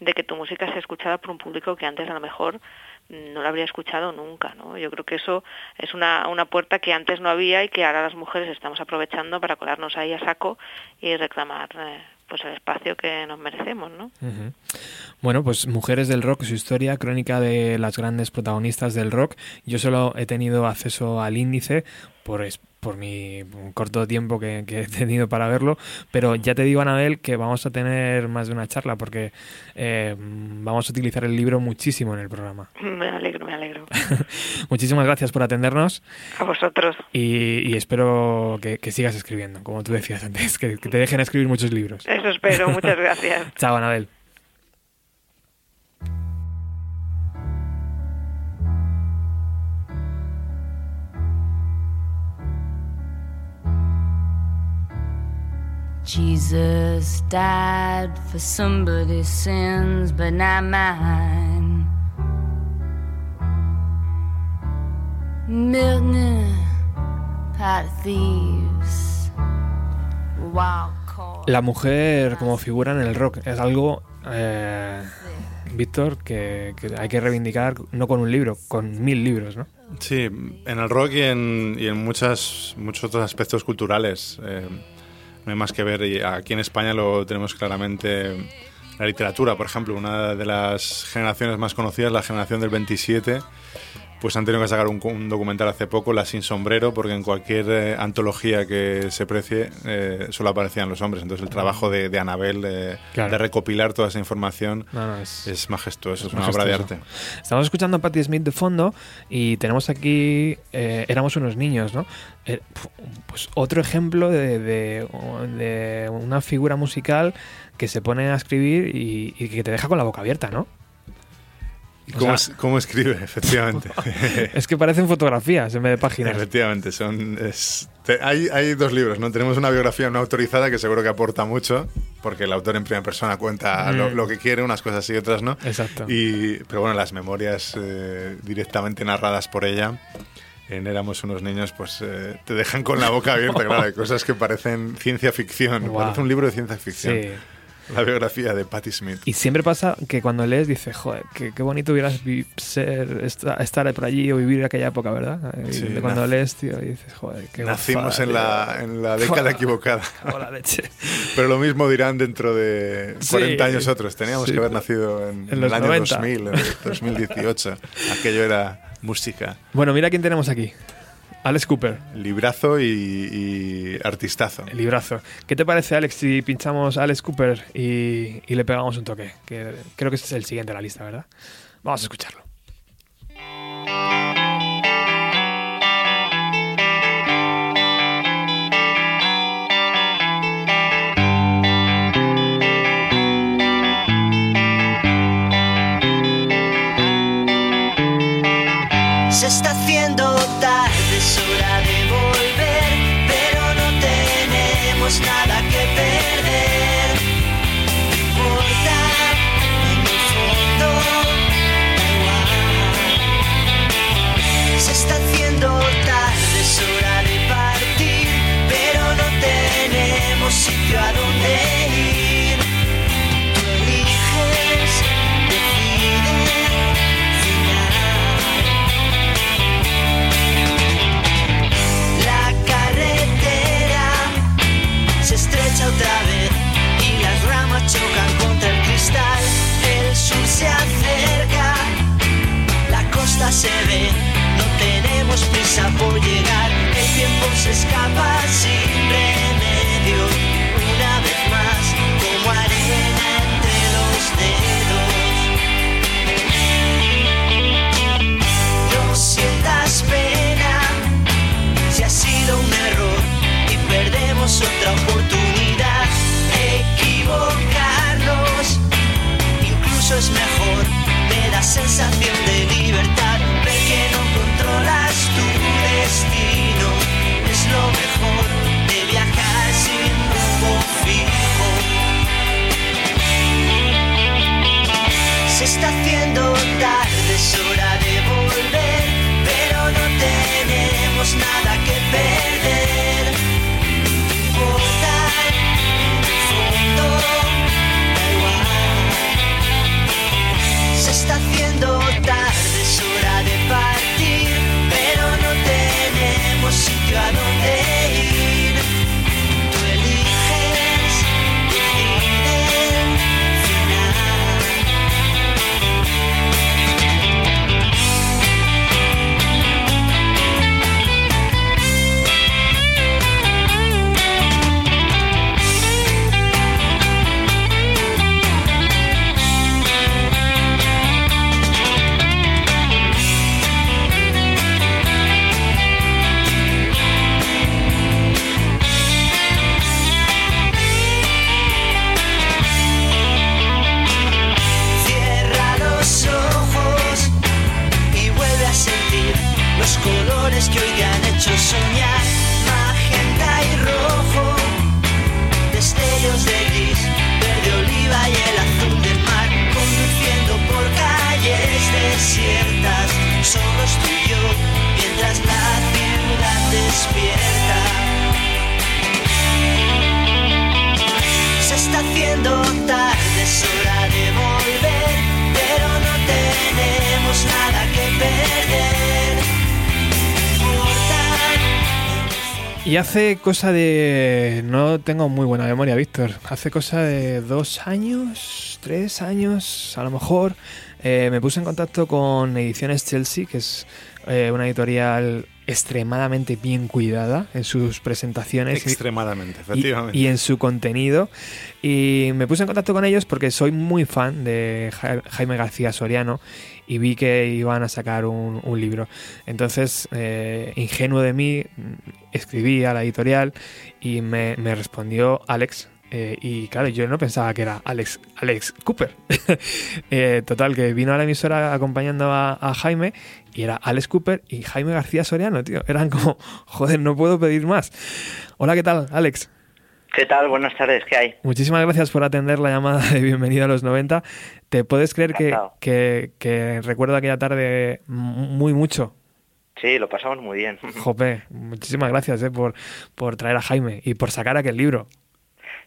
de que tu música sea escuchada por un público que antes a lo mejor no la habría escuchado nunca, ¿no? Yo creo que eso es una, una puerta que antes no había y que ahora las mujeres estamos aprovechando para colarnos ahí a saco y reclamar eh, pues el espacio que nos merecemos, ¿no? Bueno, pues Mujeres del Rock, su historia, crónica de las grandes protagonistas del rock. Yo solo he tenido acceso al índice por, por mi corto tiempo que, que he tenido para verlo, pero ya te digo, Anabel, que vamos a tener más de una charla porque eh, vamos a utilizar el libro muchísimo en el programa. Me alegro, me alegro. Muchísimas gracias por atendernos A vosotros. y, y espero que, que sigas escribiendo, como tú decías antes, que, que te dejen escribir muchos libros. Eso espero. Muchas gracias. Chao, Anabel. Jesus died for somebody's sins, but not mine. Milton, pot of thieves, wild card. La mujer como figura en el rock es algo, eh, Víctor, que, que hay que reivindicar no con un libro, con mil libros, ¿no? Sí, en el rock y en, y en muchas, muchos otros aspectos culturales. eh, no hay más que ver. Y aquí en España lo tenemos claramente. La literatura, por ejemplo, una de las generaciones más conocidas, la generación del 27, pues han tenido que sacar un, un documental hace poco, La Sin Sombrero, porque en cualquier eh, antología que se precie eh, solo aparecían los hombres. Entonces el trabajo de, de Anabel de, Claro. de recopilar toda esa información No, no, es- es majestuoso, es una majestuoso. obra de arte. Estamos escuchando a Patti Smith de fondo y tenemos aquí, eh, éramos unos niños, ¿no? Eh, pu- pues otro ejemplo de, de- de una figura musical que se pone a escribir y, y que te deja con la boca abierta, ¿no? O ¿Cómo, sea- es- cómo escribe? Efectivamente. Es que parecen fotografías en vez de páginas. Efectivamente, son, es- te- hay, hay dos libros, ¿no? Tenemos una biografía no autorizada que seguro que aporta mucho, porque el autor en primera persona cuenta lo, Mm. lo que quiere, unas cosas y otras no. Exacto. Y, pero bueno, las memorias eh, directamente narradas por ella, en Éramos unos niños, pues eh, te dejan con la boca abierta, claro, hay cosas que parecen ciencia ficción, parece un libro de ciencia ficción. Sí. La biografía de Patti Smith. Y siempre pasa que cuando lees dices, joder, qué, qué bonito hubieras ser, esta- estar por allí o vivir aquella época, ¿verdad? Y Sí, cuando lees, tío, y dices, joder, qué Nacimos en la, en la década equivocada. Cago en la leche. Pero lo mismo dirán dentro de Sí. 40 años otros. Teníamos Sí. que haber nacido en, En el año 90. 2000, en el 2018. Aquello era música, Bueno, mira quién tenemos aquí. Alex Cooper, librazo y, y artistazo. librazo. ¿Qué te parece, Alex, si pinchamos a Alex Cooper y, y le pegamos un toque? Que creo que ese es el siguiente en la lista, ¿verdad? Vamos a escucharlo. Se está haciendo hora de volver, pero no tenemos nada se ve, no tenemos prisa por llegar. El tiempo se escapa sin remedio, una vez más, como arena entre los dedos. No sientas pena si ha sido un error y perdemos otra oportunidad. Equivocarnos incluso es mejor, me da sensación Y hace cosa de... No tengo muy buena memoria, Víctor. Hace cosa de dos años, tres años, a lo mejor, eh, me puse en contacto con Ediciones Chelsea, que es eh, una editorial extremadamente bien cuidada en sus presentaciones. Extremadamente, y, efectivamente. y en su contenido. Y me puse en contacto con ellos porque soy muy fan de Ja- Jaime García Soriano y vi que iban a sacar un, un libro. Entonces, eh, ingenuo de mí, mm, escribí a la editorial y me, me respondió Alex. eh, y claro, yo no pensaba que era Alex, Alex Cooper. Eh, total, que vino a la emisora acompañando a, a Jaime y era Alex Cooper y Jaime García Soriano, tío. Eran como, joder, no puedo pedir más. Hola, ¿qué tal, Alex? ¿Qué tal? Buenas tardes, ¿qué hay? Muchísimas gracias por atender la llamada de bienvenida a los 90. ¿Te puedes creer que, que, que recuerdo aquella tarde muy mucho? Sí, lo pasamos muy bien. Jope, muchísimas gracias eh, por, por traer a Jaime y por sacar aquel libro.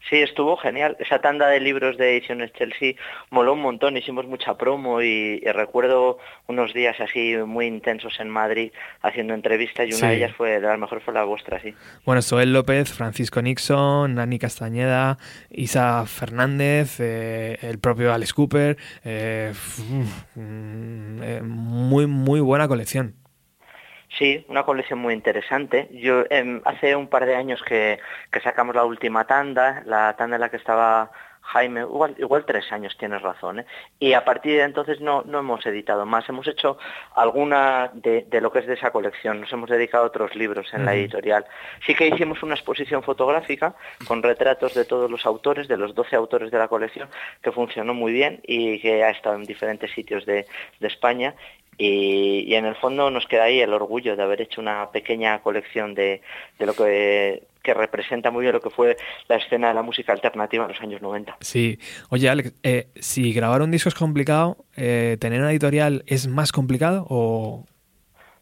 Sí, estuvo genial. Esa tanda de libros de Ediciones Chelsea moló un montón, hicimos mucha promo y, y recuerdo unos días así muy intensos en Madrid haciendo entrevistas y una Sí. de ellas fue, de las mejores fue la vuestra, sí. Bueno, Soel López, Francisco Nixon, Nani Castañeda, Isa Fernández, eh, el propio Alex Cooper. eh, mm, eh, muy, muy buena colección. Sí, una colección muy interesante. Yo em, hace un par de años que, que sacamos la última tanda, la tanda en la que estaba Jaime, igual, igual tres años, tienes razón, ¿eh? y a partir de entonces no, no hemos editado más, hemos hecho alguna de, de lo que es de esa colección, nos hemos dedicado a otros libros en la editorial. Sí que hicimos una exposición fotográfica con retratos de todos los autores, de los 12 autores de la colección, que funcionó muy bien y que ha estado en diferentes sitios de, de España y, y en el fondo nos queda ahí el orgullo de haber hecho una pequeña colección de, de lo que, que representa muy bien lo que fue la escena de la música alternativa en los años 90. Sí. Oye, Alex, eh, si grabar un disco es complicado, eh, ¿tener una editorial es más complicado o...?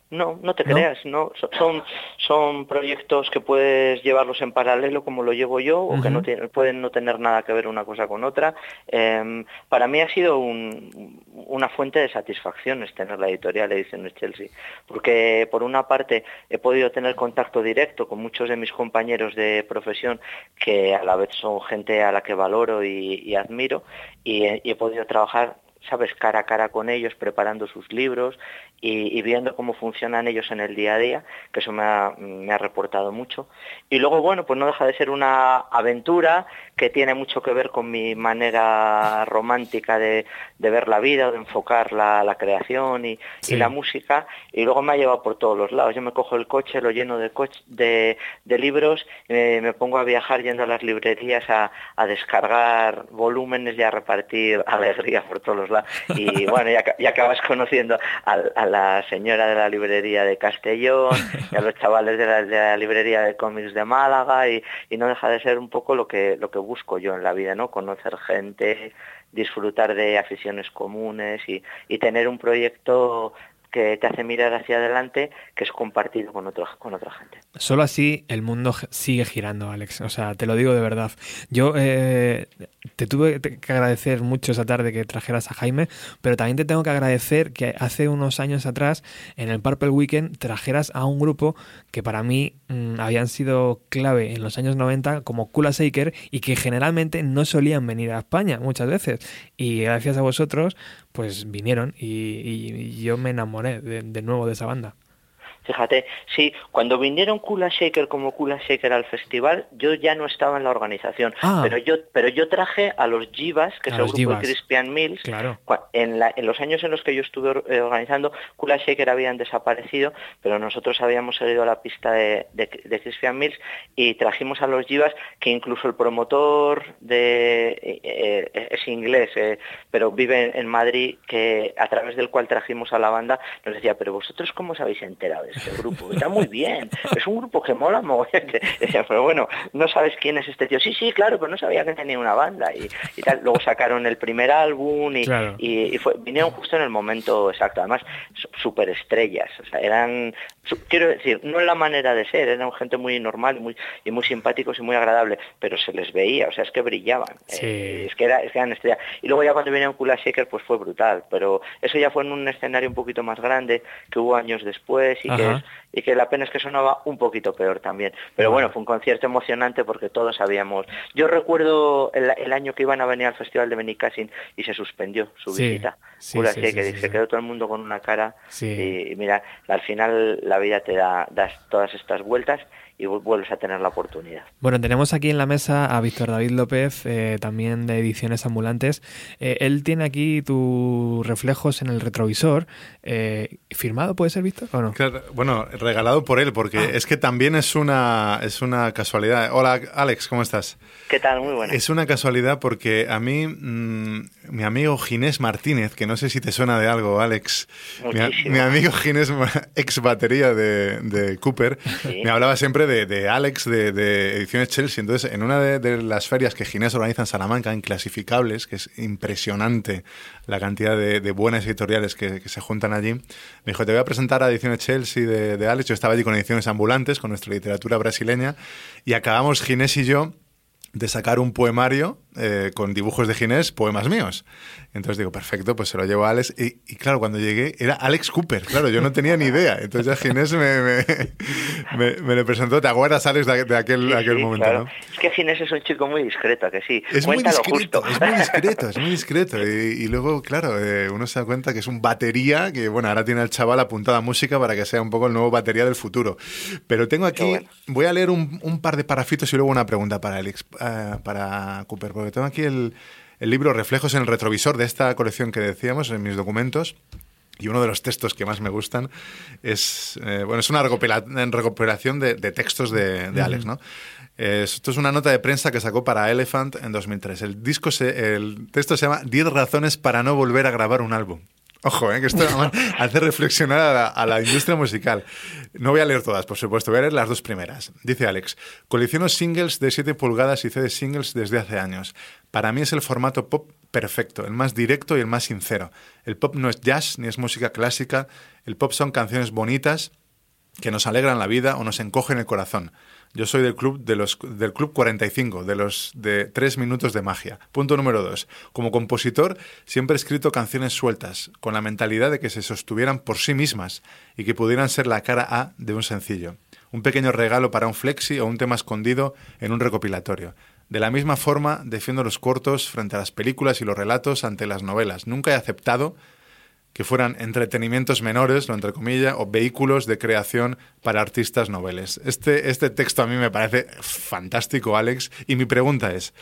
No, no te ¿No? creas, no. So- Son, son proyectos que puedes llevarlos en paralelo como lo llevo yo o que no pueden no tener nada que ver una cosa con otra. Em, para mí ha sido un- una fuente de satisfacciones tener la editorial Ediciones Chelsea, porque por una parte he podido tener contacto directo con muchos de mis compañeros de profesión que a la vez son gente a la que valoro y, y admiro y he- y he podido trabajar sabes, cara a cara con ellos, preparando sus libros y, viendo cómo funcionan ellos en el día a día, que eso me ha, me ha reportado mucho. Y luego, bueno, pues no deja de ser una aventura que tiene mucho que ver con mi manera romántica de, de ver la vida, de enfocar la, la creación y, Sí. y la música, y luego me ha llevado por todos los lados. Yo me cojo el coche, lo lleno de, coche, de, de libros, eh, me pongo a viajar yendo a las librerías a, a descargar volúmenes y a repartir alegría por todos los lados. Y bueno, y, aca- y acabas conociendo a, a la señora de la librería de Castellón, y a los chavales de la, de la librería de cómics de Málaga, y, y no deja de ser un poco lo que, lo que busco yo en la vida, ¿no? Conocer gente, disfrutar de aficiones comunes y, y tener un proyecto que te hace mirar hacia adelante, que es compartido con, otro, con otra gente. Solo así el mundo sigue girando, Alex. O sea, te lo digo de verdad. Yo eh, te tuve que agradecer mucho esa tarde que trajeras a Jaime, pero también te tengo que agradecer que hace unos años atrás, en el Purple Weekend, trajeras a un grupo que para mí mm, habían sido clave en los años 90, como Kula Shaker, y que generalmente no solían venir a España muchas veces. Y gracias a vosotros, pues vinieron y, y- yo me enamoré de, de nuevo de esa banda. Fíjate, sí, cuando vinieron Kula Shaker como Kula Shaker al festival, yo ya no estaba en la organización, Ah. pero yo pero yo traje a los Jivas, que A es el grupo Jivas. de Crispian Mills, Claro. En, la- en los años en los que yo estuve eh, organizando, Kula Shaker habían desaparecido, pero nosotros habíamos seguido la pista de, de, de Crispian Mills y trajimos a los Jivas, que incluso el promotor de eh, eh, es inglés, pero vive en, en Madrid, que a través del cual trajimos a la banda, nos decía, pero vosotros cómo os habéis enterado de este grupo? Está muy bien, es un grupo que mola mogollón". Decía, pero bueno, no sabes quién es este tío. Sí, sí, claro, pero no sabía que tenía una banda y, y tal. Luego sacaron el primer álbum y, Claro. y, y fue, vinieron justo en el momento exacto. Además, súper estrellas. O sea, eran, su- quiero decir, no en la manera de ser, eran gente muy normal y muy, y muy simpáticos y muy agradable, pero se les veía, o sea, es que brillaban. Sí. Eh, es que era, es que eran estrellas. Y luego ya cuando vinieron Kula Shaker, pues fue brutal. Pero eso ya fue en un escenario un poquito más grande que hubo años después y que, Ajá. Y que la pena es que sonaba un poquito peor también. Pero Bueno. bueno, fue un concierto emocionante porque todos sabíamos. Yo recuerdo el, el año que iban a venir al Festival de Benicassin y se suspendió su Sí, visita. sí, sí, y sí, se sí. quedó todo el mundo con una cara. Sí. Y mira, al final la vida te da das todas estas vueltas y vu- vuelves a tener la oportunidad. Bueno, tenemos aquí en la mesa a Víctor David López, eh, también de Ediciones Ambulantes. Eh, él tiene aquí tus reflejos en el retrovisor. Eh, ¿Firmado puede ser, Víctor, o no? Claro, bueno, regalado por él, porque Ah. es que también es una, es una casualidad. Hola, Alex, ¿cómo estás? ¿Qué tal? Muy buena. Es una casualidad porque a mí, mm, mi amigo Ginés Martínez, que no sé si te suena de algo, Alex, mi, amigo Ginés, ex batería de, de Cooper, Sí. me hablaba siempre de, de Alex de, de Ediciones Chelsea. Entonces, en una de, de las ferias que Ginés organiza en Salamanca, Inclasificables, que es impresionante la cantidad de, de buenas editoriales que, que se juntan allí, me dijo, te voy a presentar a Ediciones Chelsea de, Yo estaba allí con Ediciones Ambulantes, con nuestra literatura brasileña, y acabamos Ginés y yo de sacar un poemario eh, con dibujos de Ginés, poemas míos. Entonces digo, perfecto, pues se lo llevo a Alex. Y, claro, cuando llegué era Alex Cooper, claro, yo no tenía ni idea. Entonces ya Ginés me, me, me le presentó. ¿Te acuerdas, Alex, de, de aquel, Sí, aquel sí, momento? claro. ¿no? Es que Ginés es un chico muy discreto, ¿a que sí. Es muy discreto, justo. es muy discreto, es muy discreto. Y, y luego, claro, eh, uno se da cuenta que es un batería, que bueno, ahora tiene el chaval apuntada a música para que sea un poco el nuevo batería del futuro. Pero tengo aquí, bueno. voy a leer un, un par de parafitos y luego una pregunta para Alex, eh, para Cooper, porque tengo aquí el, el libro Reflejos en el retrovisor de esta colección que decíamos en mis documentos. Y uno de los textos que más me gustan es, eh, bueno, es una recuperación de, de textos de, de Alex, ¿no? Eh, Esto es una nota de prensa que sacó para Elephant en 2003. El, disco se- el texto se llama 10 razones para no volver a grabar un álbum. Ojo, eh, que esto además hace reflexionar a la, a la industria musical. No voy a leer todas, por supuesto, voy a leer las dos primeras. Dice Alex, colecciono singles de 7 pulgadas y CD singles desde hace años. Para mí es el formato pop perfecto, el más directo y el más sincero. El pop no es jazz ni es música clásica, el pop son canciones bonitas que nos alegran la vida o nos encogen el corazón. Yo soy del club de los del club 45, de los de tres minutos de magia. Punto número dos. Como compositor siempre he escrito canciones sueltas, con la mentalidad de que se sostuvieran por sí mismas y que pudieran ser la cara A de un sencillo. Un pequeño regalo para un flexi o un tema escondido en un recopilatorio. De la misma forma, defiendo los cortos frente a las películas y los relatos ante las novelas. Nunca he aceptado que fueran entretenimientos menores, lo entre comillas, o vehículos de creación para artistas noveles. Este, este texto a mí me parece fantástico, Alex, y mi pregunta es,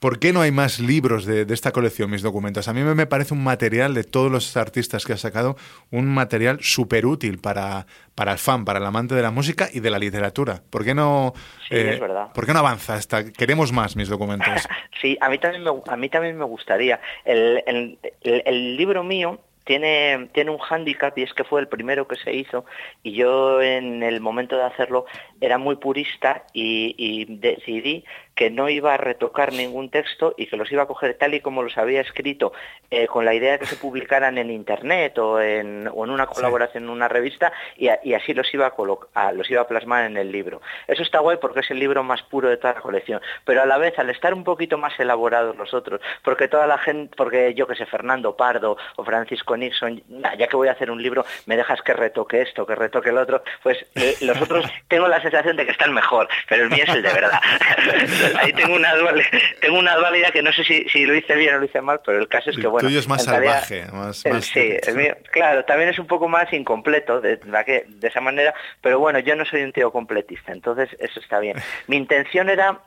¿por qué no hay más libros de, de esta colección, mis documentos? A mí me, parece un material de todos los artistas que ha sacado, un material súper útil para, para el fan, para el amante de la música y de la literatura. ¿Por qué no, Sí, es verdad. ¿por qué no avanza? Esta? Queremos más, mis documentos. Sí, a mí también me, a mí también me gustaría. El, el- el- el libro mío tiene, tiene un hándicap y es que fue el primero que se hizo y yo en el momento de hacerlo era muy purista y, y decidí que no iba a retocar ningún texto y que los iba a coger tal y como los había escrito eh, con la idea de que se publicaran en internet o en, o en una colaboración en una revista y, a- y así los iba, a a- los iba a plasmar en el libro. Eso está guay porque es el libro más puro de toda la colección, pero a la vez al estar un poquito más elaborados los otros, porque toda la gente, porque yo que sé, Fernando Pardo o Francisco Nixon, "Nah, ya que voy a hacer un libro, me dejas que retoque esto, que retoque el otro, pues eh, los otros tengo la sensación de que están mejor, pero el mío es el de verdad. Ahí tengo una dual, tengo dualidad que no sé si, si lo hice bien o lo hice mal, pero el caso es que El bueno. tuyo es más realidad- salvaje, más- más- sí, el mío, claro, también es un poco más incompleto de, de esa manera, pero bueno, yo no soy un tío completista, entonces eso está bien. Mi intención era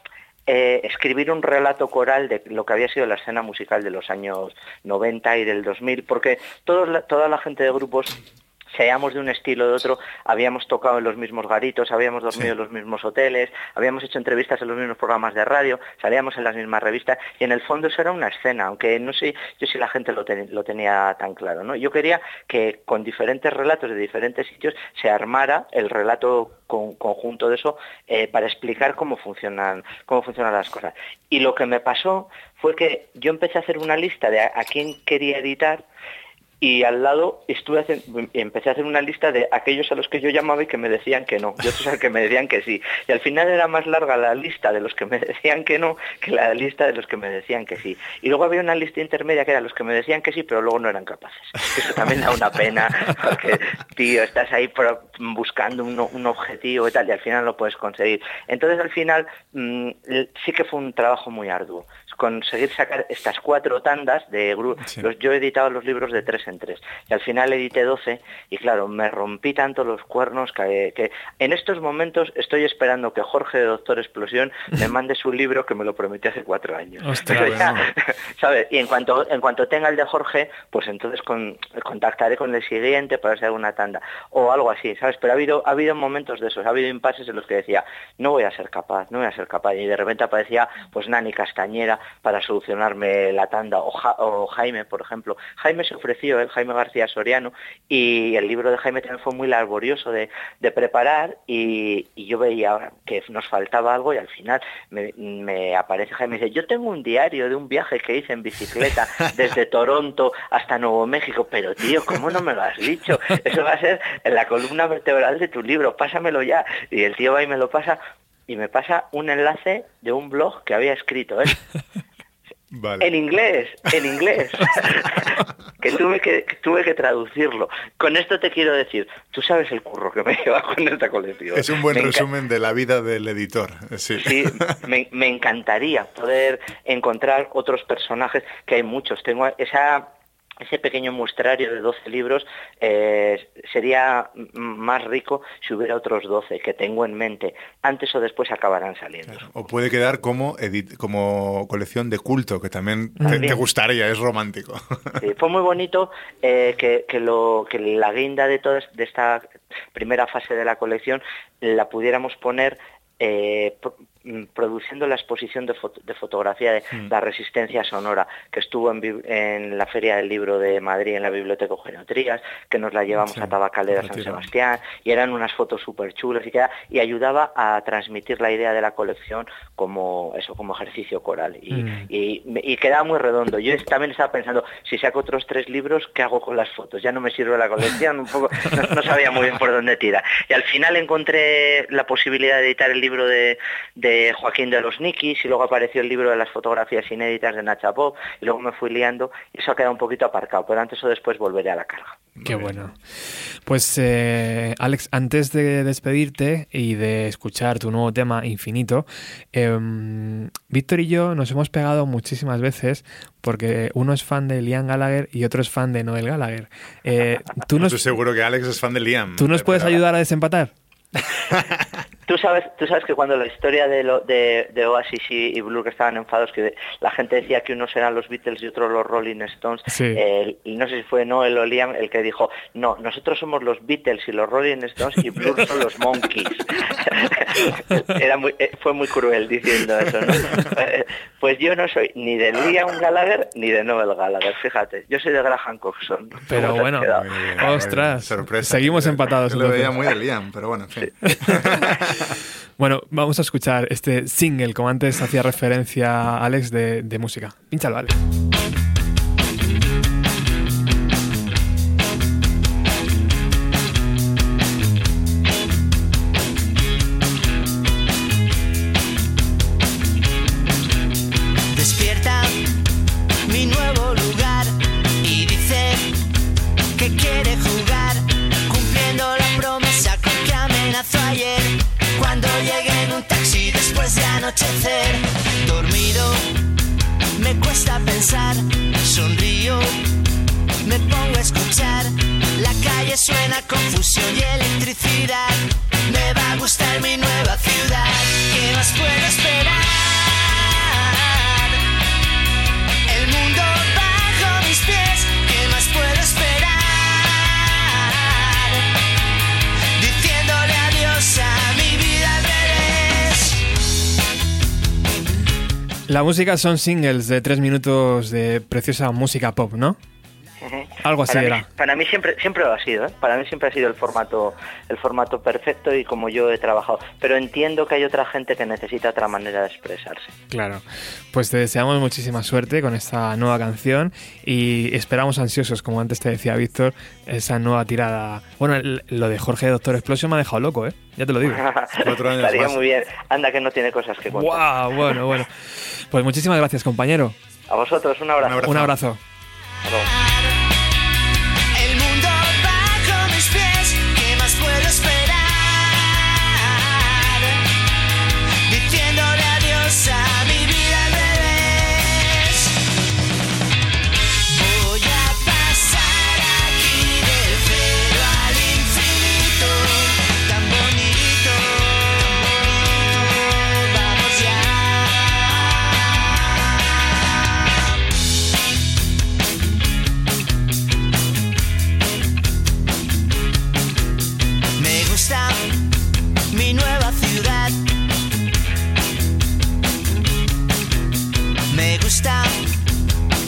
eh, escribir un relato coral de lo que había sido la escena musical de los años 90 y del 2000, porque todos la- toda la gente de grupos seamos de un estilo o de otro, habíamos tocado en los mismos garitos, habíamos dormido Sí. en los mismos hoteles, habíamos hecho entrevistas en los mismos programas de radio, salíamos en las mismas revistas y en el fondo eso era una escena, aunque no sé yo si la gente lo, ten- lo tenía tan claro. ¿no? Yo quería que con diferentes relatos de diferentes sitios se armara el relato con- conjunto de eso eh, para explicar cómo funcionan, cómo funcionan las cosas. Y lo que me pasó fue que yo empecé a hacer una lista de a, a quién quería editar y al lado estuve haciendo- empecé a hacer una lista de aquellos a los que yo llamaba y que me decían que no, y otros a que me decían que sí. Y al final era más larga la lista de los que me decían que no que la lista de los que me decían que sí. Y luego había una lista intermedia que eran los que me decían que sí, pero luego no eran capaces. Eso también da una pena, porque, tío, estás ahí buscando un, un objetivo y tal, y al final lo puedes conseguir. Entonces, al final, mm, sí que fue un trabajo muy arduo conseguir sacar estas cuatro tandas de Sí. los yo he editado los libros de tres en tres y al final edité 12 y claro me rompí tanto los cuernos que, que en estos momentos estoy esperando que Jorge de Doctor Explosión me mande su libro que me lo prometió hace cuatro años ya. ¿sabes? y en cuanto en cuanto tenga el de Jorge pues entonces con- contactaré con el siguiente para hacer una tanda o algo así sabes pero ha habido ha habido momentos de esos ha habido impases en los que decía no voy a ser capaz no voy a ser capaz y de repente aparecía pues Nani Castañera para solucionarme la tanda. O, Ja- o Jaime por ejemplo. Jaime se ofreció el Jaime García Soriano y el libro de Jaime también fue muy laborioso de, de preparar y, y yo veía que nos faltaba algo y al final me, me aparece Jaime y dice yo tengo un diario de un viaje que hice en bicicleta desde Toronto hasta Nuevo México pero tío ¿cómo no me lo has dicho? eso va a ser en la columna vertebral de tu libro pásamelo ya y el tío va y me lo pasa y me pasa un enlace de un blog que había escrito él. Vale. En inglés, en inglés. que tuve que que tuve que traducirlo. Con esto te quiero decir, tú sabes el curro que me lleva con esta colección. Es un buen Me resumen de la vida del editor. Sí. Sí, me, me encantaría poder encontrar otros personajes, que hay muchos. Tengo esa ese pequeño muestrario de 12 libros eh, sería más rico si hubiera otros 12 que tengo en mente. Antes o después acabarán saliendo. O puede quedar como, edit- como colección de culto, que también te, También. te gustaría, es romántico. Sí, fue muy bonito eh, que, que lo, que la guinda de, toda, de esta primera fase de la colección la pudiéramos poner eh, produciendo la exposición de, foto- de fotografía de la resistencia sonora que estuvo en, la Feria del Libro de Madrid en la Biblioteca Eugenio Trías, que nos la llevamos Sí, a Tabacalera San. Sebastián y eran unas fotos súper chulas y, queda- y ayudaba a transmitir la idea de la colección como eso como ejercicio coral y, Mm. y, quedaba muy redondo. Yo también estaba pensando, si saco otros tres libros, ¿qué hago con las fotos? Ya no me sirve la colección, un poco, no, no sabía muy bien por dónde tira. Y al final encontré la posibilidad de editar el libro de, de Joaquín de los Nikis y luego apareció el libro de las fotografías inéditas de Nacha Pop y luego me fui liando y eso ha quedado un poquito aparcado, pero antes o después volveré a la carga. Qué bueno. Pues eh, Alex, antes de despedirte y de escuchar tu nuevo tema Infinito, em, Víctor y yo nos hemos pegado muchísimas veces porque uno es fan de Liam Gallagher y otro es fan de Noel Gallagher. Eh, ¿tú, nos, Estoy seguro que Alex es fan de Liam. ¿Tú nos Eh, puedes ayudar a desempatar? Tú sabes, tú sabes que cuando la historia de, lo- de, de Oasis y, y Blur que estaban enfadados, que la gente decía que unos eran los Beatles y otros los Rolling Stones, Sí. eh, y no sé si fue Noel o Liam el que dijo, no, nosotros somos los Beatles y los Rolling Stones y Blur son los Monkeys. Era muy, eh, fue muy cruel diciendo eso, ¿no? Pues yo no soy ni de Liam Gallagher ni de Noel Gallagher, fíjate, yo soy de Graham Coxon. Pero ¿Cómo te has bueno, bien, Ostras, sorpresa. seguimos empatados, Yo lo veía muy de Liam, pero bueno, en fin. Bueno, vamos a escuchar este single, como antes hacía referencia Alex, de, música. Pínchalo, Alex. La música son singles de tres minutos de preciosa música pop, ¿no? Algo así para era. Mí, para mí siempre siempre lo ha sido, ¿eh? para mí siempre ha sido el formato el formato perfecto y como yo he trabajado. Pero entiendo que hay otra gente que necesita otra manera de expresarse. Claro. Pues te deseamos muchísima suerte con esta nueva canción y esperamos ansiosos, como antes te decía Víctor, esa nueva tirada. Bueno, lo de Jorge Doctor Explosion me ha dejado loco, ¿eh? Ya te lo digo. Cuatro años Estaría más. muy bien. Anda que no tiene cosas que contar. ¡Wow! Bueno, bueno. Pues muchísimas gracias, compañero. A vosotros un abrazo. Un abrazo. Un abrazo. Hasta luego.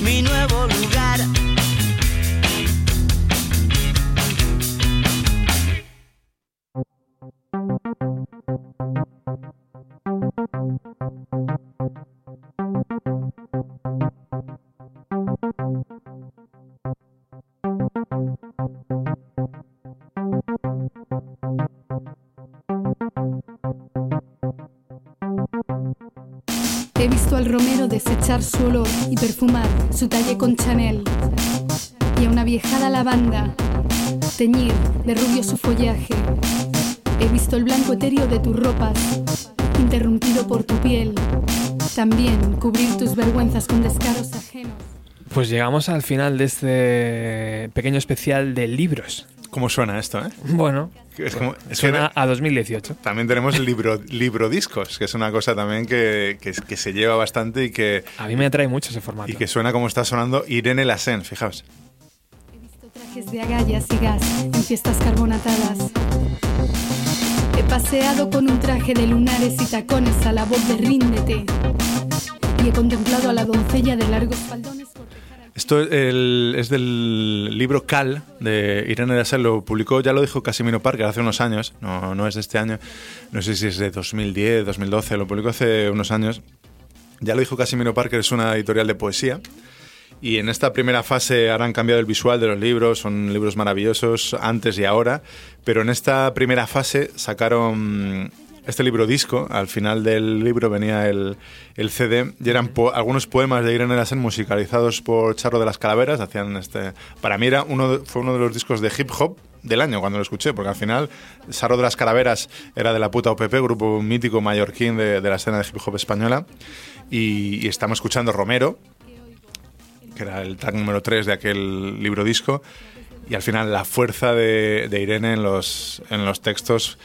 mi nuevo lugar. He visto al romero desechar su olor y perfumar su talle con Chanel. Y a una viejada lavanda teñir de rubio su follaje. He visto el blanco etéreo de tus ropas, interrumpido por tu piel. También cubrir tus vergüenzas con descaros ajenos. Pues llegamos al final de este pequeño especial de libros. ¿Cómo suena esto, eh? Bueno, Es como- es que suena a 2018. También tenemos libro, libro discos, que es una cosa también que, que- que se lleva bastante y que, A mí me atrae mucho ese formato. y que suena como está sonando Irene Lassen, fijaos. Trajes de agallas y gas en fiestas carbonatadas. He paseado con un traje de lunares y tacones a la voz de Ríndete. Y he contemplado a la doncella de largos faldones. Esto es del libro Cal de Irene Lassen, lo publicó, ya lo dijo Casimiro Parker hace unos años, no, no es de este año, no sé si es de 2010, 2012, lo publicó hace unos años. Ya lo dijo Casimiro Parker, es una editorial de poesía. Y en esta primera fase ahora han cambiado el visual de los libros, son libros maravillosos antes y ahora, pero en esta primera fase sacaron este libro disco, al final del libro venía el, el CD y eran po- algunos poemas de Irene Lassen musicalizados por Charro de las Calaveras, hacían este para mí era uno de- fue uno de los discos de hip hop del año cuando lo escuché, porque al final Charro de las Calaveras era de la puta OPP, grupo mítico mallorquín de, de la escena de hip hop española, y, y estamos escuchando Romero, que era el track número 3 de aquel libro disco, y al final la fuerza de, de Irene en los, en los textos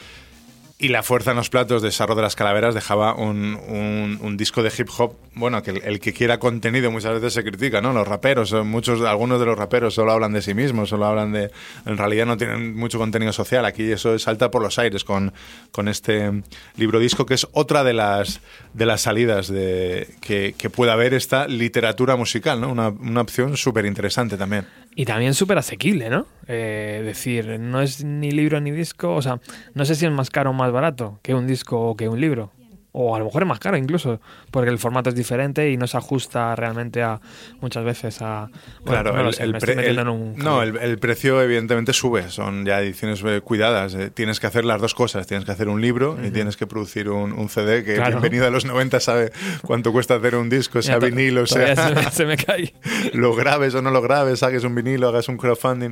y la fuerza en los platos de Sarro de las Calaveras dejaba un, un- un disco de hip hop, bueno, que el, que quiera contenido muchas veces se critica, ¿no? Los raperos, eh, muchos, algunos de los raperos solo hablan de sí mismos, solo hablan de, en realidad no tienen mucho contenido social, aquí eso salta por los aires con, con este libro disco, que es otra de las, de las salidas de, que, que pueda haber esta literatura musical, ¿no? Una, una opción súper interesante también. Y también súper asequible, ¿no? Eh, decir, no es ni libro ni disco, o sea, no sé si es más caro o más barato que un disco o que un libro. O a lo mejor es más caro incluso, porque el formato es diferente y no se ajusta realmente a muchas veces a... bueno, Claro, no el, sé, el pre- el- un no, el, el precio evidentemente sube, son ya ediciones eh, cuidadas, eh, tienes que hacer las dos cosas, tienes que hacer un libro y tienes que producir un, un CD, que Claro. bienvenido a los 90 sabe cuánto cuesta hacer un disco, sea Mira, vinilo, sea se me- se me cae. lo grabes o no lo grabes, hagas un vinilo, hagas un crowdfunding,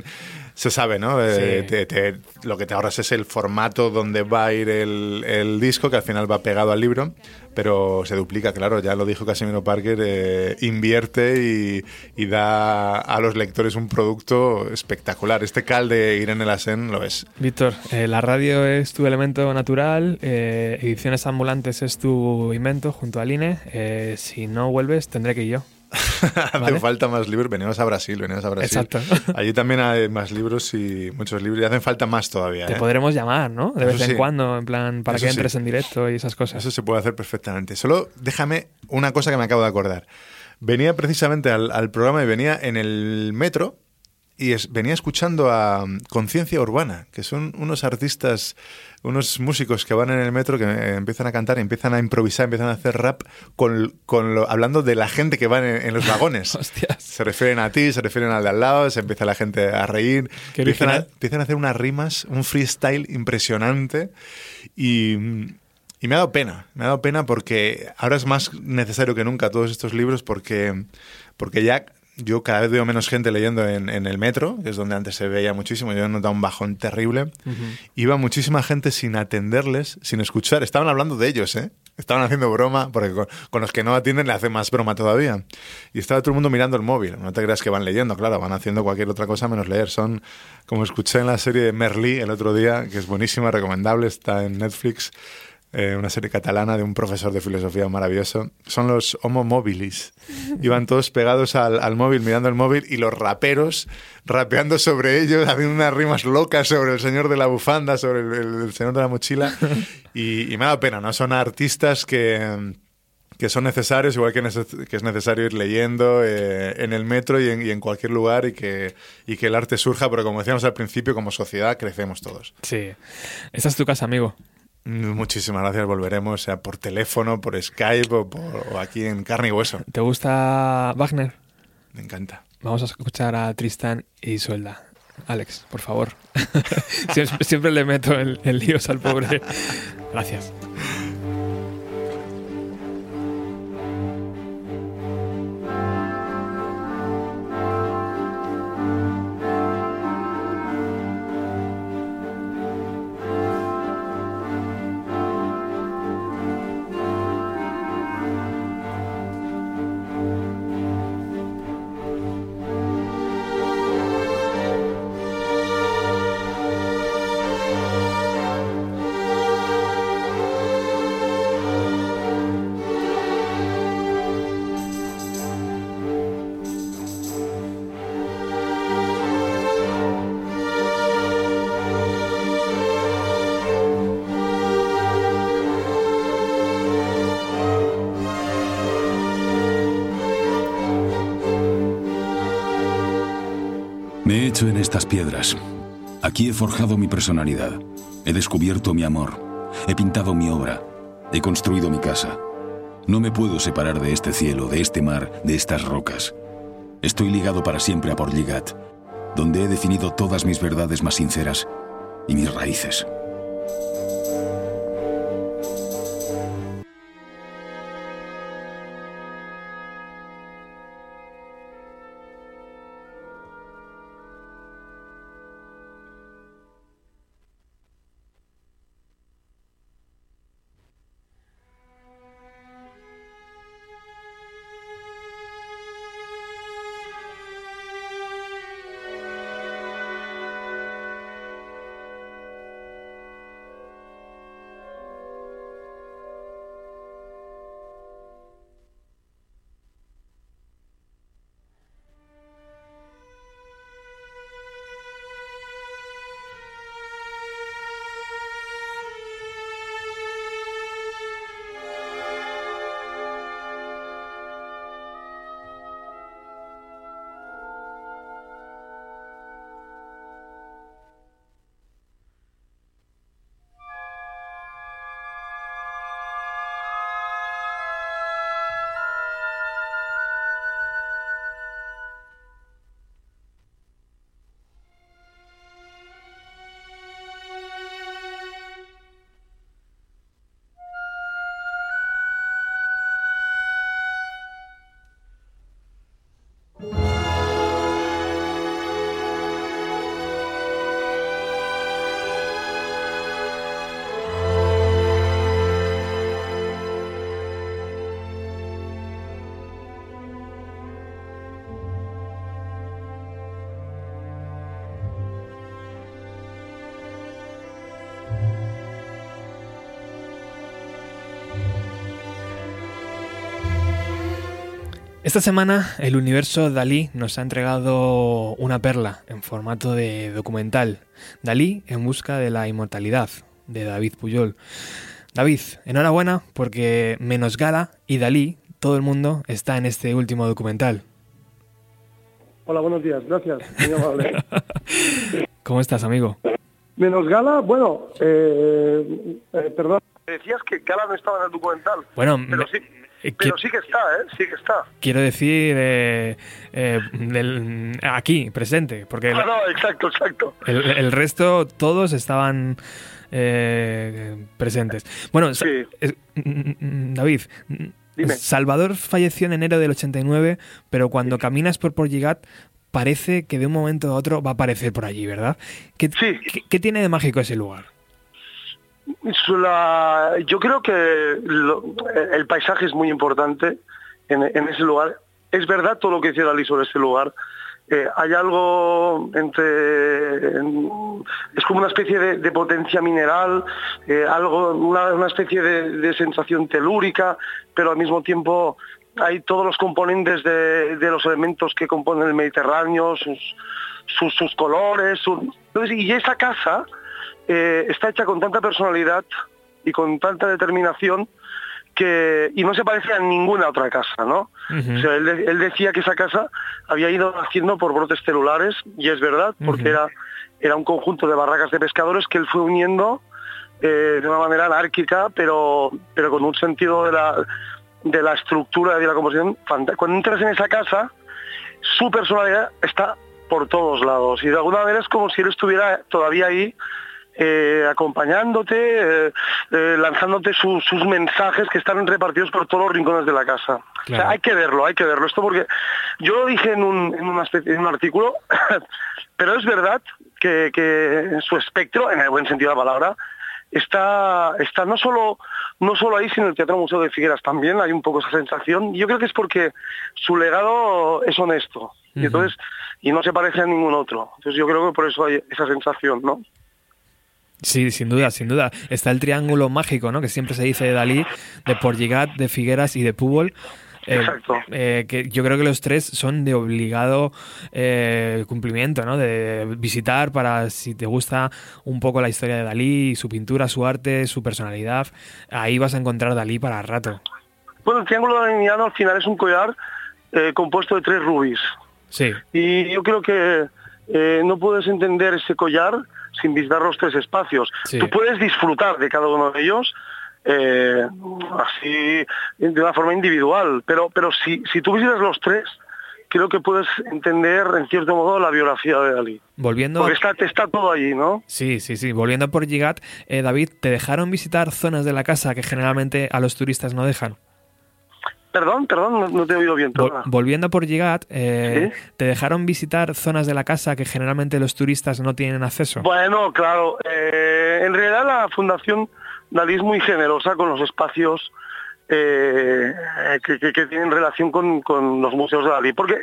se sabe, ¿no? Eh, Sí. te- te- lo que te ahorras es el formato donde va a ir el, el disco, que al final va pegado al libro, pero se duplica, claro, ya lo dijo Casimiro Parker, eh, invierte y, y da a los lectores un producto espectacular. Este cal de Irene Lassen lo es. Víctor, eh, la radio es tu elemento natural, eh, Ediciones Ambulantes es tu invento junto al INE. si no vuelves, tendré que ir yo. Hace Vale. falta más libros. Venimos a Brasil, venimos a Brasil. Exacto. Allí también hay más libros y muchos libros. Y hacen falta más todavía. Te ¿eh? podremos llamar, ¿no? De vez en sí. cuando, en plan, para Eso que sí. entres en directo y esas cosas. Eso se puede hacer perfectamente. Solo déjame una cosa que me acabo de acordar. Venía precisamente al, al programa y venía en el metro y es- venía escuchando a um, Conciencia Urbana, que son unos artistas, unos músicos que van en el metro, que eh, empiezan a cantar, empiezan a improvisar, empiezan a hacer rap, con, con lo- hablando de la gente que va en, en los vagones. Hostias. Se refieren a ti, se refieren al de al lado, se empieza la gente a reír, empiezan a, empiezan a hacer unas rimas, un freestyle impresionante y, y me ha dado pena, me ha dado pena porque ahora es más necesario que nunca todos estos libros porque, porque ya yo cada vez veo menos gente leyendo en, en el metro, que es donde antes se veía muchísimo, yo he notado un bajón terrible. Iba muchísima gente sin atenderles, sin escuchar, estaban hablando de ellos, ¿eh? Estaban haciendo broma, porque con, con los que no atienden le hacen más broma todavía. Y estaba todo el mundo mirando el móvil. No te creas que van leyendo, claro, van haciendo cualquier otra cosa menos leer. Son, como escuché en la serie de Merlí el otro día, que es buenísima, recomendable, está en Netflix, eh, una serie catalana de un profesor de filosofía maravilloso. Son los homo mobilis. Iban todos pegados al, al móvil, mirando el móvil, y los raperos rapeando sobre ellos, haciendo unas rimas locas sobre el señor de la bufanda, sobre el, el- señor de la mochila. Y, y me dado pena, ¿no? Son artistas que que son necesarios, igual que es necesario ir leyendo eh, en el metro y en, y en cualquier lugar y que, y que el arte surja, pero como decíamos al principio, como sociedad crecemos todos. Sí. Esta es tu casa, amigo. Mm, Muchísimas gracias, volveremos, sea por teléfono, por Skype o, por- o aquí en carne y hueso. ¿Te gusta Wagner? Me encanta. Vamos a escuchar a Tristán y Isolda. Alex, por favor. siempre, siempre le meto en, en líos al pobre. Gracias. Hecho en estas piedras. Aquí he forjado mi personalidad. He descubierto mi amor. He pintado mi obra. He construido mi casa. No me puedo separar de este cielo, de este mar, de estas rocas. Estoy ligado para siempre a Portligat, donde he definido todas mis verdades más sinceras y mis raíces. Esta semana el universo Dalí nos ha entregado una perla en formato de documental. Dalí en busca de la inmortalidad, de David Puyol. David, enhorabuena porque menos Gala y Dalí, todo el mundo está en este último documental. Hola, buenos días, gracias. muy amable. ¿Cómo estás, amigo? Menos Gala, bueno, eh, eh, perdón. Decías que Gala no estaba en el documental. Bueno, pero me- sí, pero qui- sí que está, ¿eh? Sí que está. Quiero decir eh, eh, del- aquí, presente, porque el, Ah, no, exacto, exacto. el- el resto, todos estaban eh, presentes. Bueno, es- mm, mm, David, mm, Dime. Salvador falleció en enero del 89, pero cuando caminas por Porligat parece que de un momento a otro va a aparecer por allí, ¿verdad? ¿Qué, qué- qué tiene de mágico ese lugar? La- yo creo que el paisaje es muy importante en, ese lugar. Es verdad todo lo que decía Dalí sobre ese lugar. Eh, hay algo entre... en- es como una especie de, potencia mineral, eh, algo, una, especie de, sensación telúrica, pero al mismo tiempo hay todos los componentes de, los elementos que componen el Mediterráneo, sus, colores. y esa casa eh, está hecha con tanta personalidad y con tanta determinación que y no se parece a ninguna otra casa, ¿no? O sea, él, de- él decía que esa casa había ido haciendo por brotes celulares y es verdad, porque era, era un conjunto de barracas de pescadores que él fue uniendo eh, de una manera anárquica, pero, pero con un sentido de la, de la estructura y de la composición. Cuando entras en esa casa, su personalidad está por todos lados y de alguna manera es como si él estuviera todavía ahí eh, acompañándote, eh, eh, lanzándote su- sus mensajes que están repartidos por todos los rincones de la casa. O sea, hay que verlo, hay que verlo. Esto porque yo lo dije en un, en una especie- en un artículo, pero es verdad que, que su espectro, en el buen sentido de la palabra, está, está no solo no solo ahí, sino en el Teatro Museo de Figueras también, hay un poco esa sensación. Yo creo que es porque su legado es honesto. Y entonces, y no se parece a ningún otro. Entonces yo creo que por eso hay esa sensación, ¿no? Sí, sin duda, sin duda. Está el triángulo mágico, ¿no? Que siempre se dice de Dalí, de Porligat, de Figueras y de Púbol. Eh, Exacto. eh, que yo creo que los tres son de obligado eh, cumplimiento, ¿no? De visitar para si te gusta un poco la historia de Dalí, su pintura, su arte, su personalidad, ahí vas a encontrar Dalí para rato. Bueno, el Triángulo Daliniano al final es un collar eh, compuesto de tres rubíes. Sí. Y yo creo que, no puedes entender ese collar sin visitar los tres espacios. Sí. Tú puedes disfrutar de cada uno de ellos eh, así de una forma individual, pero, pero si, si tú visitas los tres, creo que puedes entender en cierto modo la biografía de Dalí. Volviendo Porque está, está todo allí, ¿no? Sí, sí, sí. Volviendo por Gigat, eh, David, ¿te dejaron visitar zonas de la casa que generalmente a los turistas no dejan? Perdón, perdón, no, no te he oído bien. Vol- volviendo por Gigat, eh, ¿te dejaron visitar zonas de la casa que generalmente los turistas no tienen acceso? Bueno, claro. eh, en realidad la Fundación Dalí es muy generosa con los espacios eh, que, que- que tienen relación con, con los museos de Dalí, porque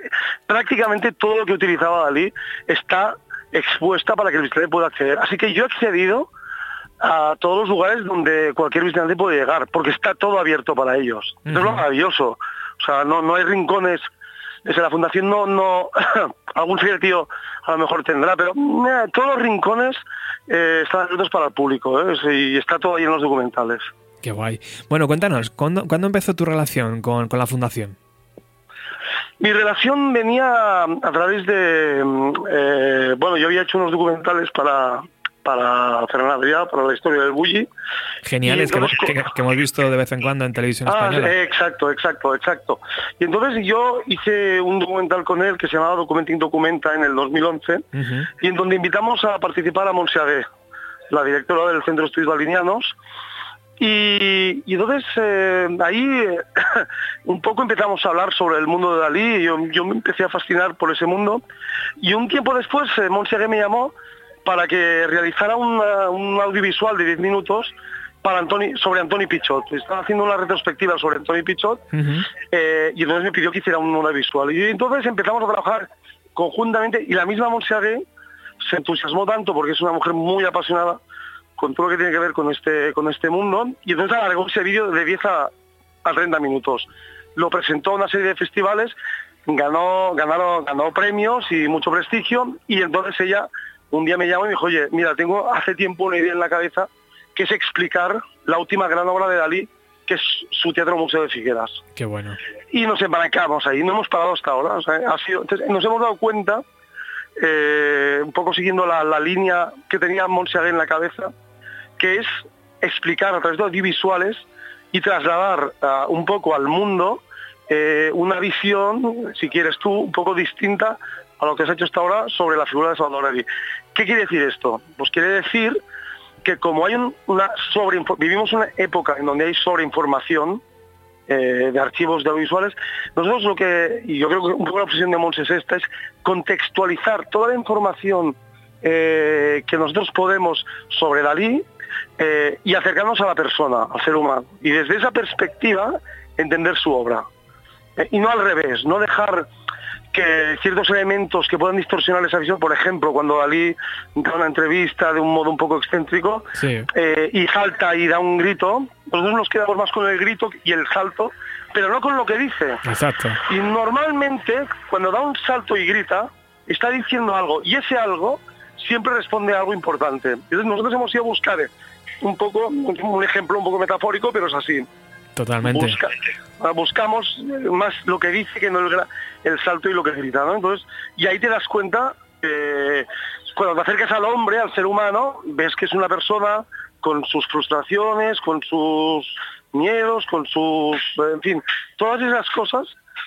prácticamente todo lo que utilizaba Dalí está expuesta para que el visitante pueda acceder. Así que yo he accedido a todos los lugares donde cualquier visitante puede llegar, porque está todo abierto para ellos. Eso es lo maravilloso. O sea, no, no hay rincones. Desde la fundación no, no algún secretario a lo mejor tendrá, pero eh, todos los rincones eh, están abiertos para el público ¿eh? Y está todo ahí en los documentales. Qué guay. Bueno, cuéntanos, ¿cuándo, cuándo empezó tu relación con, con la fundación? Mi relación venía a través de, mm, eh, bueno, yo había hecho unos documentales para para Fernanda para la historia del Bulli. Geniales, que, entonces- que- que hemos visto de vez en cuando en televisión Ah, española. exacto, exacto, exacto. Y entonces yo hice un documental con él que se llamaba Documenting Documenta en el 2011 Ujú. y en donde invitamos a participar a Monseagué, la directora del Centro de Estudios Balinianos. Y, y entonces eh, ahí eh, un poco empezamos a hablar sobre el mundo de Dalí, y yo, yo me empecé a fascinar por ese mundo y un tiempo después eh, me llamó para que realizara una- un audiovisual de 10 minutos para Antoni, sobre Antoni Pichot. Estaba haciendo una retrospectiva sobre Antoni Pichot eh, y entonces me pidió que hiciera un audiovisual. Y entonces empezamos a trabajar conjuntamente y la misma Monseagué se entusiasmó tanto porque es una mujer muy apasionada con todo lo que tiene que ver con este, con este mundo y entonces alargó ese vídeo de 10 a, a 30 minutos. Lo presentó a una serie de festivales, ganó, ganaron, ganó premios y mucho prestigio y entonces ella un día me llamó y me dijo, oye, mira, tengo hace tiempo una idea en la cabeza que es explicar la última gran obra de Dalí, que es su Teatro Museo de Figueras Qué bueno. y nos embarcamos ahí, no hemos parado hasta ahora. o sea, ha sido, entonces, nos hemos dado cuenta, eh, un poco siguiendo la, la línea que tenía Monseagué en la cabeza, que es explicar a través de audiovisuales y trasladar ah, un poco al mundo eh, una visión, si quieres tú, un poco distinta a lo que has hecho hasta ahora sobre la figura de Salvador Dalí. ¿Qué quiere decir esto? Pues quiere decir que como hay un- una sobre vivimos una época en donde hay sobreinformación eh, de archivos de audiovisuales, nosotros lo que, y yo creo que un poco la obsesión de Mons es esta, es contextualizar toda la información eh, que nosotros podemos sobre Dalí eh, y acercarnos a la persona, al ser humano. Y desde esa perspectiva entender su obra. Eh, y no al revés, no dejar que ciertos elementos que puedan distorsionar esa visión, por ejemplo, cuando Dalí da una entrevista de un modo un poco excéntrico Sí. eh, y salta y da un grito, nosotros nos quedamos más con el grito y el salto, pero no con lo que dice. Exacto. Y normalmente, cuando da un salto y grita, está diciendo algo, y ese algo siempre responde a algo importante. Entonces nosotros hemos ido a buscar un poco, un ejemplo un poco metafórico, pero es así. Totalmente. Ah, buscamos eh, más lo que dice que no el, el salto y lo que grita, ¿no? Entonces, y ahí te das cuenta, eh, cuando te acercas al hombre, al ser humano, ves que es una persona con sus frustraciones, con sus miedos, con sus, en fin, todas esas cosas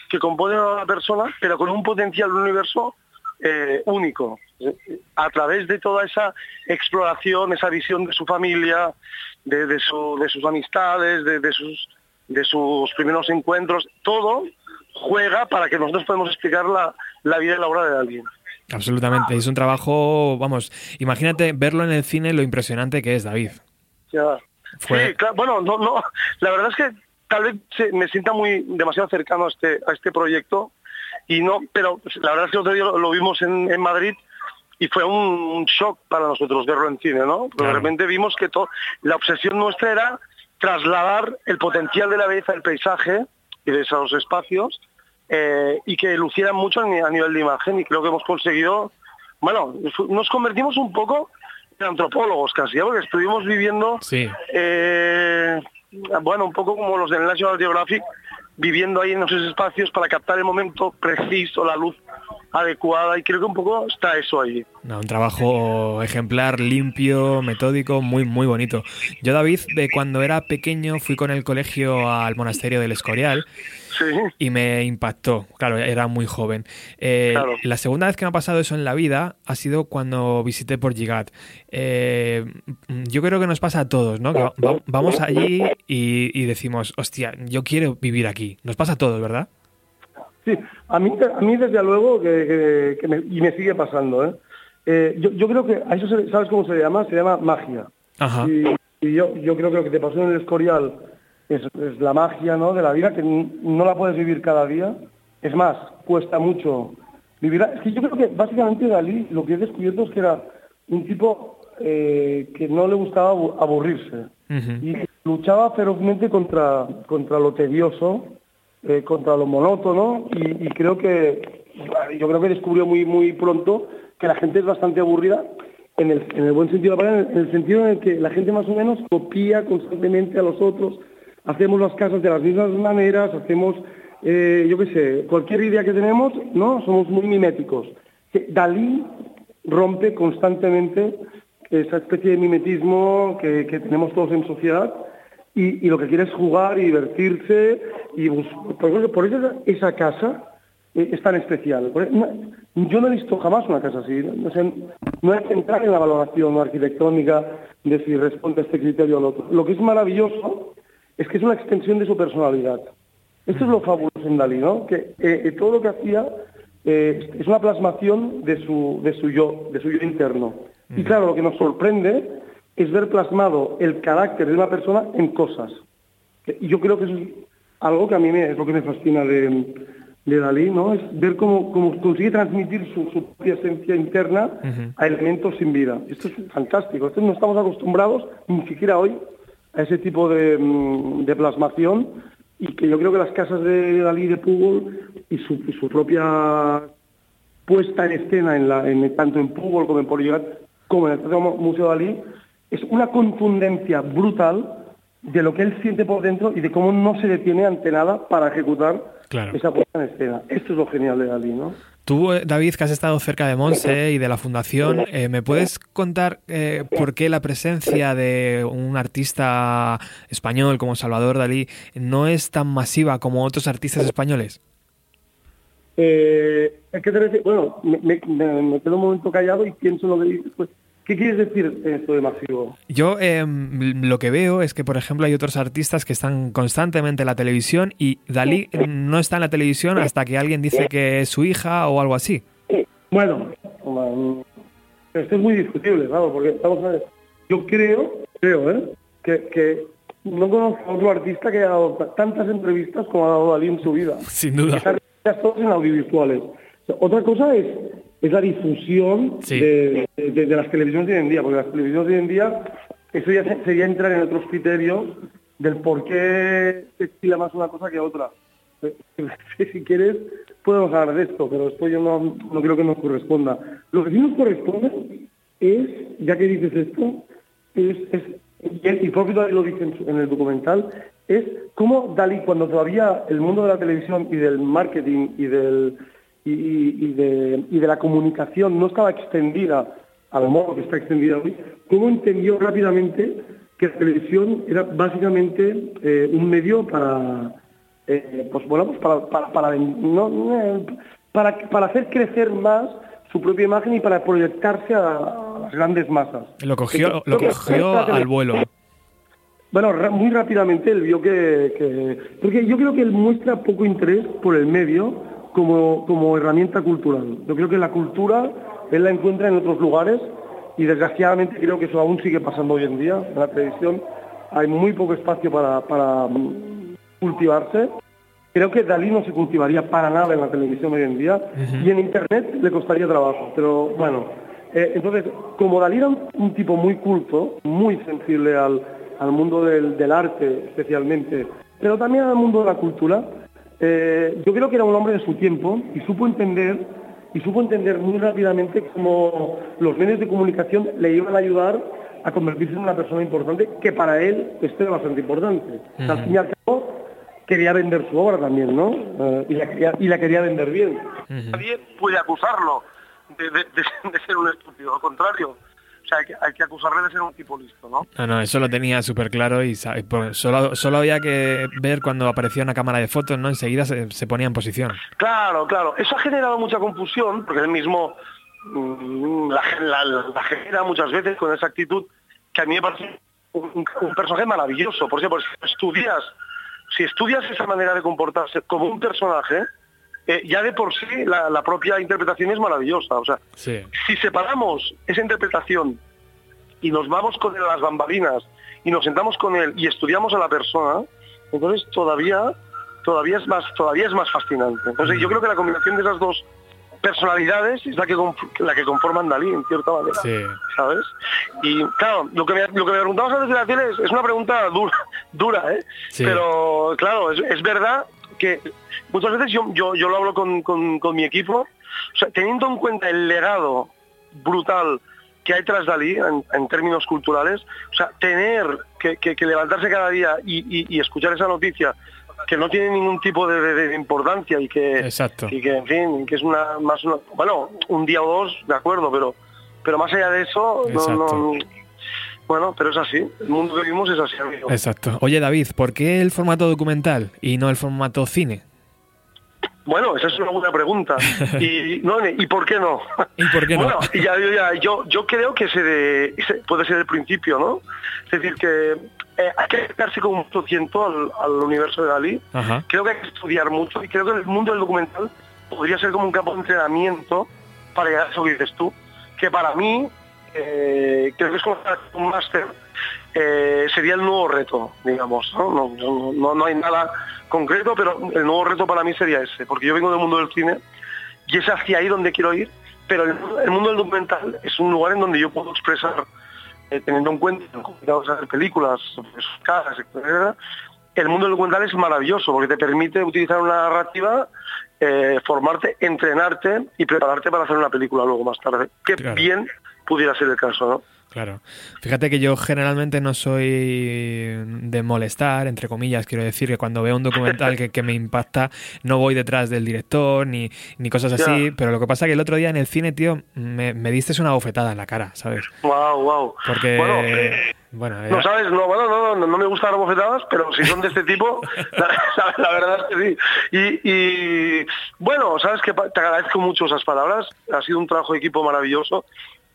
que componen a la persona, pero con un potencial universo eh, único. Eh, A través de toda esa exploración, esa visión de su familia, de, de su- de sus amistades, de, de sus, de sus primeros encuentros, todo juega para que nosotros podamos explicar la, la vida y la obra de alguien. Absolutamente. Es un trabajo, vamos, imagínate verlo en el cine lo impresionante que es, David. Ya. Fue- Sí, claro, bueno, no, no, la verdad es que tal vez se- me sienta muy demasiado cercano a este, a este proyecto y no, pero la verdad es que otro día lo, lo vimos en, en Madrid y fue un, shock para nosotros verlo en cine, ¿no? Porque Claro. de repente vimos que to- la obsesión nuestra era trasladar el potencial de la belleza del paisaje y de esos espacios eh, y que lucieran mucho a ni- a nivel de imagen y creo que hemos conseguido, bueno, nos convertimos un poco en antropólogos casi, ¿eh? porque estuvimos viviendo Sí. eh, bueno, un poco como los del National Geographic, viviendo ahí en esos espacios para captar el momento preciso, la luz adecuada y creo que un poco está eso ahí. No, un trabajo ejemplar, limpio, metódico, muy, muy bonito. Yo, David, de cuando era pequeño fui con el colegio al monasterio del Escorial y me impactó. Claro, era muy joven. Eh, Claro. La segunda vez que me ha pasado eso en la vida ha sido cuando visité por Gigat. Eh, yo creo que nos pasa a todos, ¿no? Va- vamos allí y, y decimos, hostia, yo quiero vivir aquí. Nos pasa a todos, ¿verdad? Sí, a mí, a mí desde luego que, que- que me, y me sigue pasando. ¿eh? Eh, yo, yo creo que a eso se- sabes cómo se llama, se llama magia. Ajá. Y, y yo, yo creo que lo que te pasó en el Escorial es, es la magia ¿no? de la vida que no la puedes vivir cada día. Es más, cuesta mucho vivirla. Es que yo creo que básicamente Dalí lo que he descubierto es que era un tipo eh, que no le gustaba abu- aburrirse y luchaba ferozmente contra, contra lo tedioso, eh, contra lo monótono y, y creo que yo creo que descubrió muy muy pronto que la gente es bastante aburrida en el, en el buen sentido de la palabra, en el sentido en el que la gente más o menos copia constantemente a los otros, hacemos las casas de las mismas maneras, hacemos, eh, yo qué sé, cualquier idea que tenemos, ¿no? Somos muy miméticos. Que Dalí rompe constantemente esa especie de mimetismo que, tenemos todos en sociedad y lo que quiere es jugar y divertirse y por eso, por eso esa, casa eh, es tan especial. No- yo no he visto jamás una casa así. No, hay que entrar en la valoración arquitectónica de si responde a este criterio o al otro. Lo que es maravilloso es que es una extensión de su personalidad. Esto es lo fabuloso en Dalí, ¿no? Que eh, eh, todo lo que hacía eh, es una plasmación de su, de su yo, de su yo interno. Y claro, lo que nos sorprende es ver plasmado el carácter de una persona en cosas. Y yo creo que eso es algo que a mí me, es lo que me fascina de, de Dalí, ¿no? Es ver cómo, cómo consigue transmitir su, su propia esencia interna a elementos sin vida. Esto es fantástico. Esto no estamos acostumbrados, ni siquiera hoy, a ese tipo de, mm, de plasmación y que yo creo que las casas de Dalí de Púbol y su, y su propia puesta en escena en la, en, tanto en Púbol como en Poligat como en el Museo Dalí es una contundencia brutal de lo que él siente por dentro y de cómo no se detiene ante nada para ejecutar Claro. esa puesta en escena. Esto es lo genial de Dalí, ¿no? Tú, eh, David, que has estado cerca de Monse y de la Fundación, eh, ¿me puedes contar eh, por qué la presencia de un artista español como Salvador Dalí no es tan masiva como otros artistas españoles? Eh, ¿a qué te? Bueno, me, me- me- me quedo un momento callado y pienso en lo que dices. Pues, ¿Qué quieres decir esto de masivo? Yo eh, m- lo que veo es que, por ejemplo, hay otros artistas que están constantemente en la televisión y Dalí no está en la televisión hasta que alguien dice que es su hija o algo así. Bueno, um, esto es muy discutible, claro, porque vamos a ver, yo creo, creo, ¿eh? Que, que no conozco a otro artista que haya dado ta- tantas entrevistas como ha dado Dalí en su vida. Sin duda. Están todas en audiovisuales. O sea, Otra cosa es, es la difusión Sí. de, de- de las televisiones de hoy en día, porque las televisiones de hoy en día, eso ya se- sería entrar en otros criterios del por qué se estila más una cosa que otra. si quieres, podemos hablar de esto, pero después yo no, no creo que nos corresponda. Lo que sí nos corresponde es, ya que dices esto, es, es y, el- y propio Dalí lo dice en, en el documental, es cómo Dalí, cuando todavía el mundo de la televisión y del marketing y, del, y, de, y de la comunicación no estaba extendida al modo que está extendida hoy, cómo entendió rápidamente que la televisión era básicamente eh, un medio para, eh, pues bueno, pues para, para, para, no, para, para hacer crecer más su propia imagen y para proyectarse a, las grandes masas. Lo cogió, lo cogió al vuelo. bueno, muy rápidamente él vio que, que- Porque yo creo que él muestra poco interés por el medio como, como herramienta cultural. Yo creo que la cultura él la encuentra en otros lugares y desgraciadamente creo que eso aún sigue pasando hoy en día. En la televisión hay muy poco espacio para, para mm, cultivarse. Creo que Dalí no se cultivaría para nada en la televisión hoy en día y en Internet le costaría trabajo. Pero bueno, eh, entonces, como Dalí era un, un tipo muy culto, muy sensible al, al mundo del, del arte especialmente, pero también al mundo de la cultura, eh, yo creo que era un hombre de su tiempo y supo entender y supo entender muy rápidamente cómo los medios de comunicación le iban a ayudar a convertirse en una persona importante que para él esto era bastante importante. Al fin y al cabo, quería vender su obra también, ¿no? Eh, y, la quería, y la quería vender bien. Nadie puede acusarlo de, de- de- de ser un estúpido, al contrario. O sea, hay que, hay que acusarle de ser un tipo listo, ¿no? No, no, eso lo tenía súper claro y solo, solo había que ver cuando aparecía una cámara de fotos, ¿no? Enseguida se, se ponía en posición. Claro, claro. Eso ha generado mucha confusión, porque él mismo mm, la, la- la genera muchas veces con esa actitud que a mí me parece un personaje maravilloso. Por ejemplo, si estudias, si estudias esa manera de comportarse como un personaje, eh, ya de por sí la, la propia interpretación es maravillosa. O sea, Sí. si separamos esa interpretación y nos vamos con él a las bambalinas y nos sentamos con él y estudiamos a la persona, entonces todavía todavía es más todavía es más fascinante. Entonces yo creo que la combinación de esas dos personalidades es la que la que conforman Dalí en cierta manera. Sí. ¿Sabes? Y claro, lo que me, lo que me preguntabas antes de la tele es, es una pregunta dura, dura ¿eh? Sí. Pero claro, es, es verdad que muchas veces yo, yo, yo lo hablo con, con- con mi equipo, o sea, teniendo en cuenta el legado brutal que hay tras Dalí en, en términos culturales, o sea, tener que, que- que levantarse cada día y, y- y escuchar esa noticia que no tiene ningún tipo de, de- de importancia y que Exacto. y que en fin que es una más una, bueno un día o dos de acuerdo pero pero más allá de eso no- bueno pero es así el mundo que vivimos es así amigo Exacto. Oye, David, ¿por qué el formato documental y no el formato cine? Bueno esa es una buena pregunta y no y por qué no ¿Y por qué no? bueno ya, yo, ya- yo yo creo que se de- puede ser el principio no es decir que eh, hay que acercarse con mucho tiempo al, al universo de Dalí Ajá. creo que hay que estudiar mucho y creo que el mundo del documental podría ser como un campo de entrenamiento para llegar a eso que dices tú, que para mí, eh, creo que es como un máster, eh, sería el nuevo reto, digamos. ¿no? No, no- no- hay nada concreto, pero el nuevo reto para mí sería ese, porque yo vengo del mundo del cine y es hacia ahí donde quiero ir, pero el, el mundo del documental es un lugar en donde yo puedo expresar, eh, teniendo en cuenta a hacer películas, pues, caras, etcétera, el mundo del documental es maravilloso porque te permite utilizar una narrativa, eh, formarte, entrenarte y prepararte para hacer una película luego más tarde. Claro. bien pudiera ser el caso, ¿no? Claro. Fíjate que yo generalmente no soy de molestar, entre comillas, quiero decir que cuando veo un documental que, que me impacta, no voy detrás del director ni, ni cosas así, Ya. pero lo que pasa que el otro día en el cine, tío, me, me diste una bofetada en la cara, ¿sabes? Wow, wow. Porque, Bueno, eh, bueno, No sabes, no, bueno, no, no, no me gustan las bofetadas, pero si son de este tipo, la, la- la verdad es que sí. Y, y, bueno, sabes que te agradezco mucho esas palabras, ha sido un trabajo de equipo maravilloso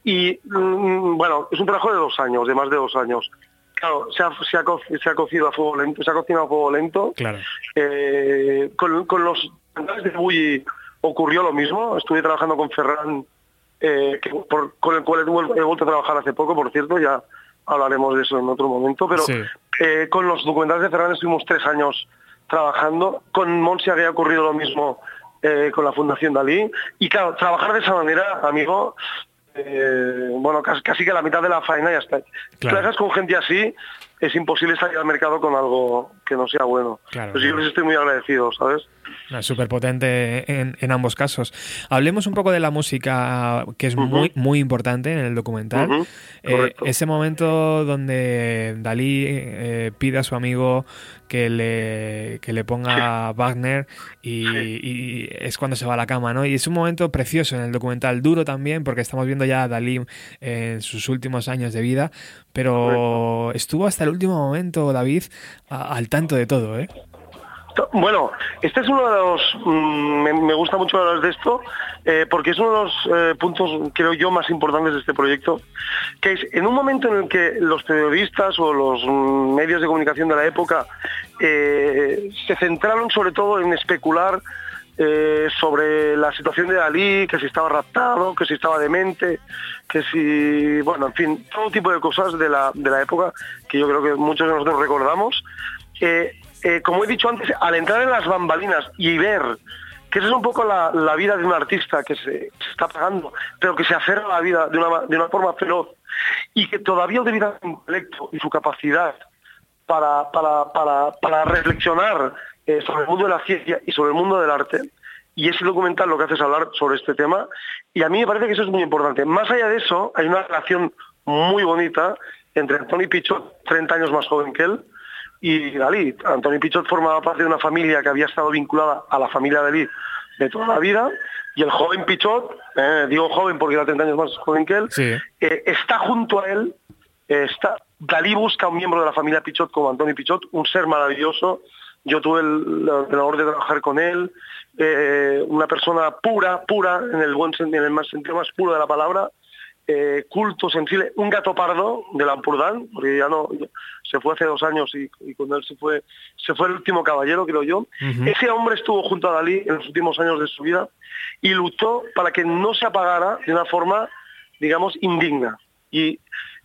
y mm, bueno, es un trabajo de dos años, de más de dos años. Claro, se ha, se ha co- se ha cocido a fuego lento, se ha cocinado a fuego lento. claro. Eh, con, con los cantantes de Bulli ocurrió lo mismo. Estuve trabajando con Ferran, eh, que por- con el cual he vuel- he vuelto a trabajar hace poco, por cierto, ya hablaremos de eso en otro momento. Pero Sí. eh, con los documentales de Ferran estuvimos tres años trabajando. Con Monsi había ocurrido lo mismo eh, con la Fundación Dalí. Y claro, trabajar de esa manera, amigo, eh, bueno, casi, casi que la mitad de la faena ya está. Claro. Trabajas con gente así, es imposible salir al mercado con algo que no sea bueno. Claro, Pues yo claro. les estoy muy agradecido, ¿sabes? Súper potente en, en ambos casos. Hablemos un poco de la música, que es Ujú. muy, muy importante en el documental. Ujú, Eh, correcto. ese momento donde Dalí eh, pide a su amigo que le, que le ponga Wagner y, y es cuando se va a la cama, ¿no? Y es un momento precioso en el documental, duro también, porque estamos viendo ya a Dalí en sus últimos años de vida, pero estuvo hasta el último momento, David, al tanto de todo, ¿eh? Bueno, este es uno de los... mm, me, gusta mucho hablar de esto, eh, porque es uno de los eh, puntos, creo yo, más importantes de este proyecto, que es en un momento en el que los periodistas o los mm, medios de comunicación de la época se centraron sobre todo en especular sobre la situación de Dalí, que si estaba raptado, que si estaba demente, que si, bueno, en fin, todo tipo de cosas de la, de la época que yo creo que muchos de nosotros recordamos. Eh, como he dicho antes, al entrar en las bambalinas y ver que esa es un poco la, vida de un artista que se, está pagando, pero que se aferra a la vida de una, forma feroz y que todavía utiliza su intelecto y su capacidad para, reflexionar eh, sobre el mundo de la ciencia y sobre el mundo del arte. Y ese documental lo que hace es hablar sobre este tema. Y a mí me parece que eso es muy importante. Más allá de eso, hay una relación muy bonita entre Tony Pichot, 30 años más joven que él, y Dalí. Antonio Pichot formaba parte de una familia que había estado vinculada a la familia Dalí de toda la vida y el joven Pichot, eh, digo joven porque era 30 años más joven que él, Sí. eh, está junto a él, eh, está, Dalí busca un miembro de la familia Pichot como Antonio Pichot, un ser maravilloso. Yo tuve el, el honor de trabajar con él, eh, una persona pura, pura, en el buen en el más sentido más puro de la palabra, eh, culto, sensible, un gato pardo de Lampurdán, porque ya no, se fue hace dos años y, y con él se fue, se fue el último caballero, creo yo. Ese hombre estuvo junto a Dalí en los últimos años de su vida y luchó para que no se apagara de una forma, digamos, indigna. Y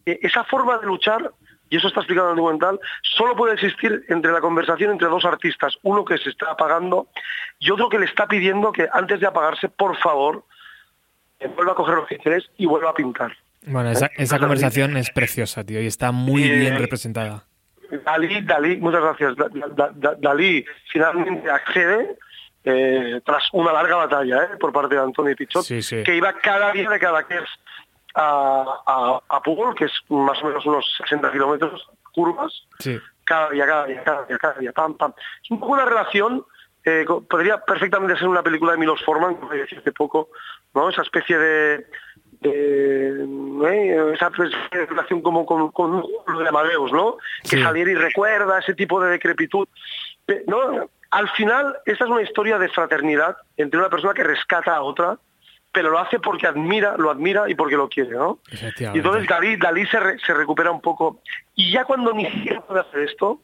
eh, esa forma de luchar, y eso está explicado en el documental, solo puede existir entre la conversación entre dos artistas, uno que se está apagando y otro que le está pidiendo que antes de apagarse, por favor, eh, vuelva a coger los pinceles y vuelva a pintar. Bueno, esa, esa conversación es preciosa, tío, y está muy Eh, bien representada. Dalí, Dalí, muchas gracias. Da- da- da- Dalí finalmente accede eh, tras una larga batalla eh, por parte de Antonio Pichot, Sí, sí. que iba cada día de cada que a, a, a Púbol, que es más o menos unos 60 kilómetros curvas, Sí. cada día, cada día, cada día, cada día, pam, pam. Es un poco una relación, eh, podría perfectamente ser una película de Milos Forman, como decía hace poco, ¿no? Esa especie de, de, ¿eh? esa relación como con, con lo de Amadeus, ¿no? Que Sí. Salieri recuerda ese tipo de decrepitud. ¿no? Al final, esta es una historia de fraternidad entre una persona que rescata a otra, pero lo hace porque admira, lo admira y porque lo quiere, ¿no? Y entonces Dalí, Dalí se, re- se recupera un poco. Y ya cuando ni siquiera puede hacer esto,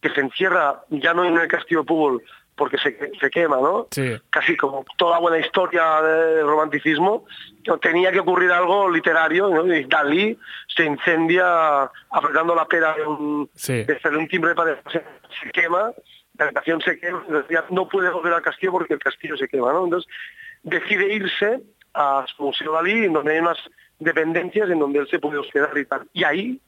que se encierra ya no en el castillo de Púbol porque se, se quema, ¿no? Sí. Casi como toda buena historia de romanticismo, tenía que ocurrir algo literario, ¿no? Y Dalí se incendia apretando la pera de un, Sí. de un timbre para se, se quema, la habitación se quema, ya no puede volver al castillo porque el castillo se quema, ¿no? Entonces decide irse a su museo Dalí, en donde hay unas dependencias en donde él se puede hospedar y tal. Y ahí,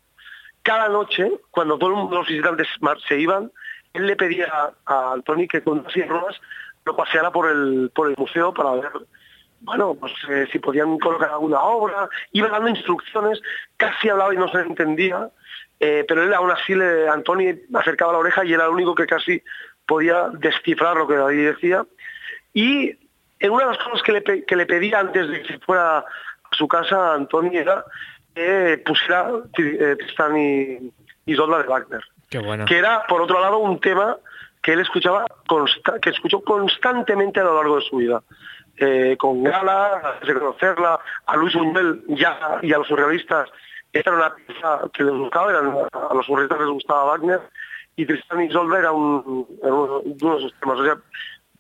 cada noche, cuando todos los visitantes se iban, él le pedía a, a Antoni que con unas ruedas lo paseara por el, por el museo para ver, bueno, pues eh, si podían colocar alguna obra, iba dando instrucciones, casi hablaba y no se entendía, eh, pero él aún así, le, Antoni acercaba la oreja y era el único que casi podía descifrar lo que David decía. Y en una de las cosas que le, que le pedía antes de que fuera a su casa Antoni era que pusiera eh, Tristán y de Wagner Qué bueno. que era, por otro lado, un tema que él escuchaba, consta- que escuchó constantemente a lo largo de su vida. Eh, con Gala, antes de conocerla, a Luis Buñuel ya, y a los surrealistas, esta era una pieza que les gustaba, eran- a los surrealistas les gustaba Wagner, y Tristan y Isolde era, un, era uno uno de sus temas. O sea,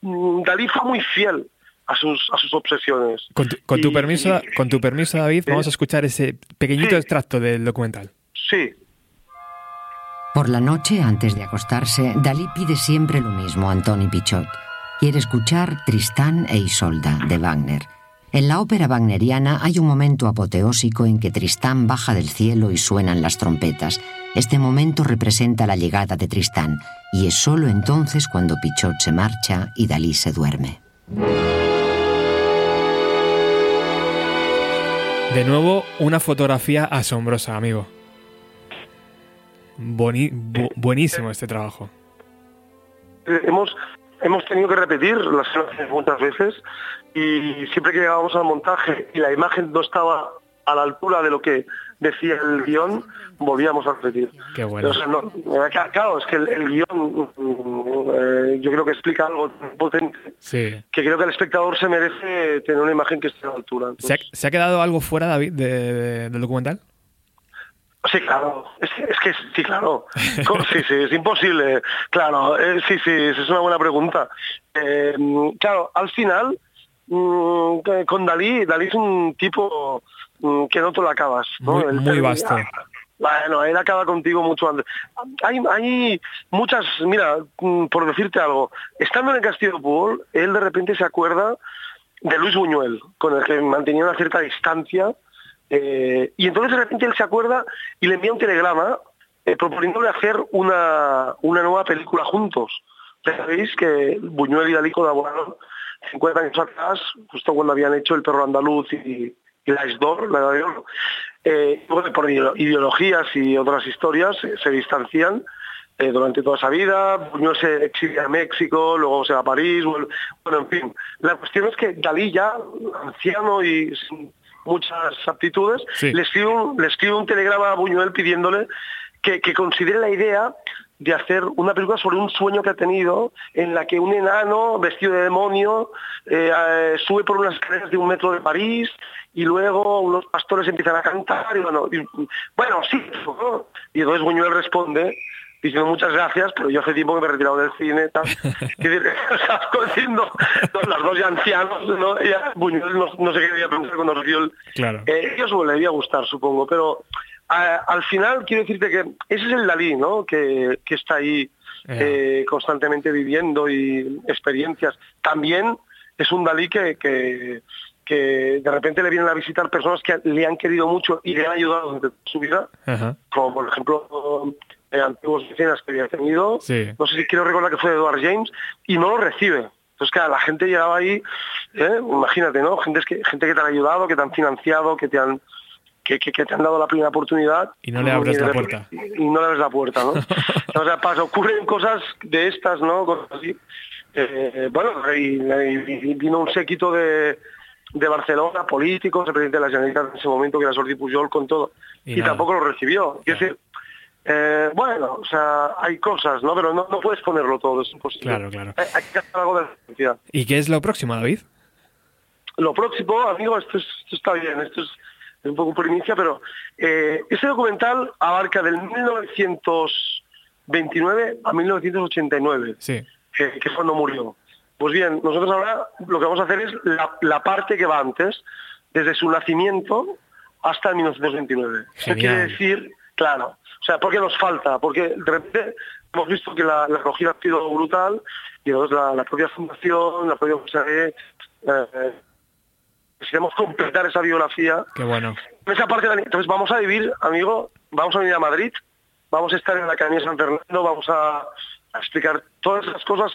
mm, Dalí fue muy fiel a sus, a sus obsesiones. Con tu, con tu Y- permiso, y- con tu permiso, David, vamos a escuchar ese pequeñito Sí. extracto del documental. Sí, Por la noche, antes de acostarse, Dalí pide siempre lo mismo a Antoni Pichot. Quiere escuchar Tristán e Isolda de Wagner. En la ópera wagneriana hay un momento apoteósico en que Tristán baja del cielo y suenan las trompetas. Este momento representa la llegada de Tristán y es solo entonces cuando Pichot se marcha y Dalí se duerme. De nuevo, una fotografía asombrosa, amigo. Boni- bu- buenísimo este trabajo. Hemos hemos tenido que repetir las muchas veces y siempre que llegábamos al montaje y la imagen no estaba a la altura de lo que decía el guion, volvíamos a repetir. Qué bueno. No, eh, claro, es que el, el guion eh, yo creo que explica algo potente Sí. que creo que el espectador se merece tener una imagen que esté a la altura. ¿Se ha, se ha quedado algo fuera, David, de- de- del documental? Sí, claro. Es, es que sí, claro. Sí, sí, es imposible. Claro, eh, sí, sí, es una buena pregunta. Eh, claro, al final, mm, con Dalí, Dalí es un tipo mm, que no te lo acabas. ¿no? Muy, vasto. Bueno, él acaba contigo mucho antes. Hay, hay muchas, mira, mm, por decirte algo, estando en el Castillo de Púbol, él de repente se acuerda de Luis Buñuel, con el que mantenía una cierta distancia, eh, y entonces de repente él se acuerda y le envía un telegrama eh, proponiéndole hacer una, una nueva película juntos. Sabéis que Buñuel y Dalí colaboraron 50 años atrás, justo cuando habían hecho El perro andaluz y, La Isdor, la de Oro. Eh, bueno, por ideo- ideologías y otras historias eh, se distancian durante toda esa vida, Buñuel se exilia a México, luego se va a París, bueno, en fin. La cuestión es que Dalí ya, anciano y muchas aptitudes, Sí. le, escribe un, le escribe un telegrama a Buñuel pidiéndole que, que considere la idea de hacer una película sobre un sueño que ha tenido en la que un enano vestido de demonio eh, eh, sube por unas escaleras de un metro de París y luego unos pastores empiezan a cantar y bueno, y- bueno sí, ¿no? y entonces Buñuel responde diciendo muchas gracias, pero yo hace tiempo que me he retirado del cine, tal. Es decir, o sea, diciendo, los dos ya ancianos, ¿no? Ya, Buñuel no, no sé qué debía pensar cuando recibió el, Claro. eh, ellos le debía gustar, supongo, pero a- al final quiero decirte que ese es el Dalí, ¿no? Que, que está ahí eh, constantemente viviendo y experiencias. También es un Dalí que, que, que de repente le vienen a visitar personas que le han querido mucho y le han ayudado durante su vida, Ajá. como por ejemplo eh, antiguos vecinas que había tenido. Sí. No sé si quiero recordar que fue Edward James y no lo recibe. Entonces, claro, la gente llegaba ahí, ¿eh? imagínate, ¿no? Gente que, gente que te han ayudado, que te han financiado, que te han que, que- que te han dado la primera oportunidad. Y no le abres la puerta. Y no le abres la puerta, ¿no? o sea, pasa, ocurren cosas de estas, ¿no? Cosas así. Eh, bueno, y, vino un séquito de, de Barcelona, políticos, el presidente de la Generalitat en ese momento, que era Jordi Pujol, con todo, Y tampoco lo recibió. Es decir, eh, bueno, o sea, hay cosas, ¿no? Pero no, no puedes ponerlo todo, es imposible. Claro, claro. Hay, hay que hacer algo de la ¿Y qué es lo próximo, David? lo próximo, amigo, esto, es- esto está bien, esto es un poco primicia, pero eh, este documental abarca del 1929 a 1989, Sí. que, que es cuando murió. Pues bien, nosotros ahora lo que vamos a hacer es la, la parte que va antes, desde su nacimiento hasta el 1929. Eso quiere decir, claro, o sea, porque nos falta, porque de repente hemos visto que la, la acogida ha sido brutal y entonces la, la propia fundación, la propia USAID, eh, necesitamos completar esa biografía. Qué bueno. En esa parte, entonces vamos a vivir, amigo, vamos a venir a Madrid, vamos a estar en la Academia San Fernando, vamos a, a explicar todas esas cosas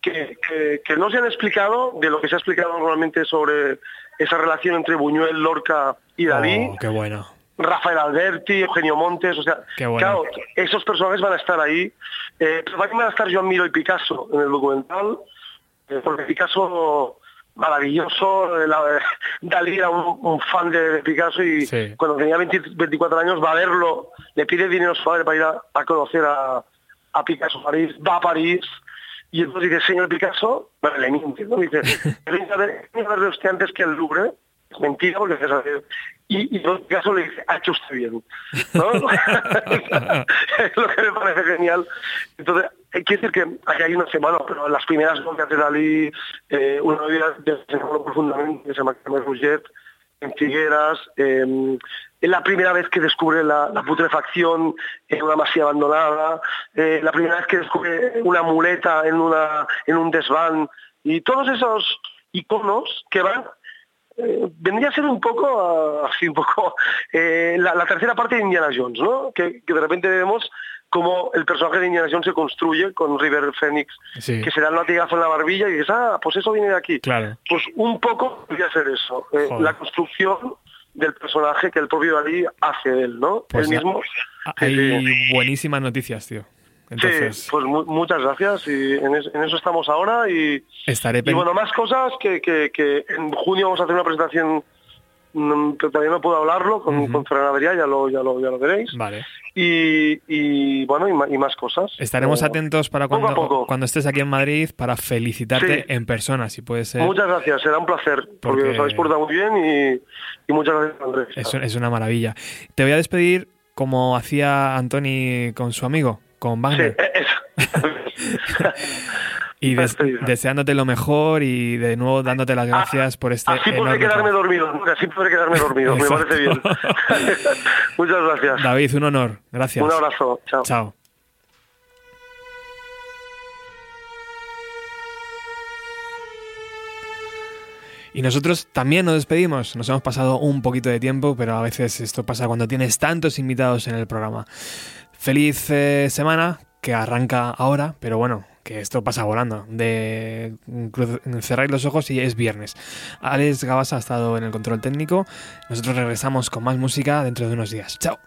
que, que- que no se han explicado de lo que se ha explicado normalmente sobre esa relación entre Buñuel, Lorca y Dalí. Oh, qué bueno. Rafael Alberti, Eugenio Montes, o sea, bueno. claro, esos personajes van a estar ahí. Eh, pero también van a estar Joan Miro y Picasso en el documental, eh, porque Picasso, maravilloso, eh, la- Dalí era un, un fan de, de Picasso y Sí. cuando tenía 20 24 años va a verlo, le pide dinero a su padre para ir a, a conocer a, a Picasso París, va a París, y entonces dice, señor Picasso, bueno, le miente, ¿no? Dice, venga a ver- usted antes que el Louvre, mentira porque ya sabe. Y, y entonces Picasso le dice, ha hecho usted bien. ¿no? es lo que me parece genial. Entonces, hay que decir que aquí hay una semana, pero las primeras novelas de Dalí, eh, una novela de que se profundamente, que se llama Carmen Rouget, en Figueras, eh, es la primera vez que descubre la, putrefacción en una masía abandonada, eh, la primera vez que descubre una muleta en, una, en un desván, y todos esos iconos que van eh, vendría a ser un poco, ah, así un poco, eh, la, la tercera parte de Indiana Jones, ¿no? Que, que de repente vemos cómo el personaje de Indiana Jones se construye con River Phoenix, Sí. que se da un latigazo en la barbilla y dices, ah, pues eso viene de aquí. Claro. Pues un poco podría ser eso, eh, la construcción del personaje que el propio Dalí hace de él, ¿no? Pues él mismo. Hay buenísimas noticias, tío. Entonces, Sí, pues mu- muchas gracias y en, es- en eso estamos ahora y, estaré y bueno, más cosas que, que- que en junio vamos a hacer una presentación mm, que todavía no puedo hablarlo con, Ujú. con Ferran Adrià, ya lo, ya, lo, ya lo veréis. Vale. Y, y, bueno, y, y más cosas. Estaremos atentos para poco cuando, poco. cuando estés aquí en Madrid para felicitarte Sí. en persona, si puede ser. Muchas gracias, será un placer, porque, Porque- os habéis portado muy bien y, y muchas gracias, Andrés. Es, es una maravilla. Te voy a despedir como hacía Antoni con su amigo, con Sí, eh, eso. y des- deseándote lo mejor y de nuevo dándote las gracias por este Así podré quedarme trabajo. dormido, así podré quedarme dormido, me parece bien. muchas gracias. David, un honor. Gracias. Un abrazo, chao. Chao. Y nosotros también nos despedimos. Nos hemos pasado un poquito de tiempo, pero a veces esto pasa cuando tienes tantos invitados en el programa. Feliz eh, semana que arranca ahora, pero bueno, que esto pasa volando. De cruz- cerráis los ojos y es viernes. Alex Gabasa ha estado en el control técnico. Nosotros regresamos con más música dentro de unos días. Chao.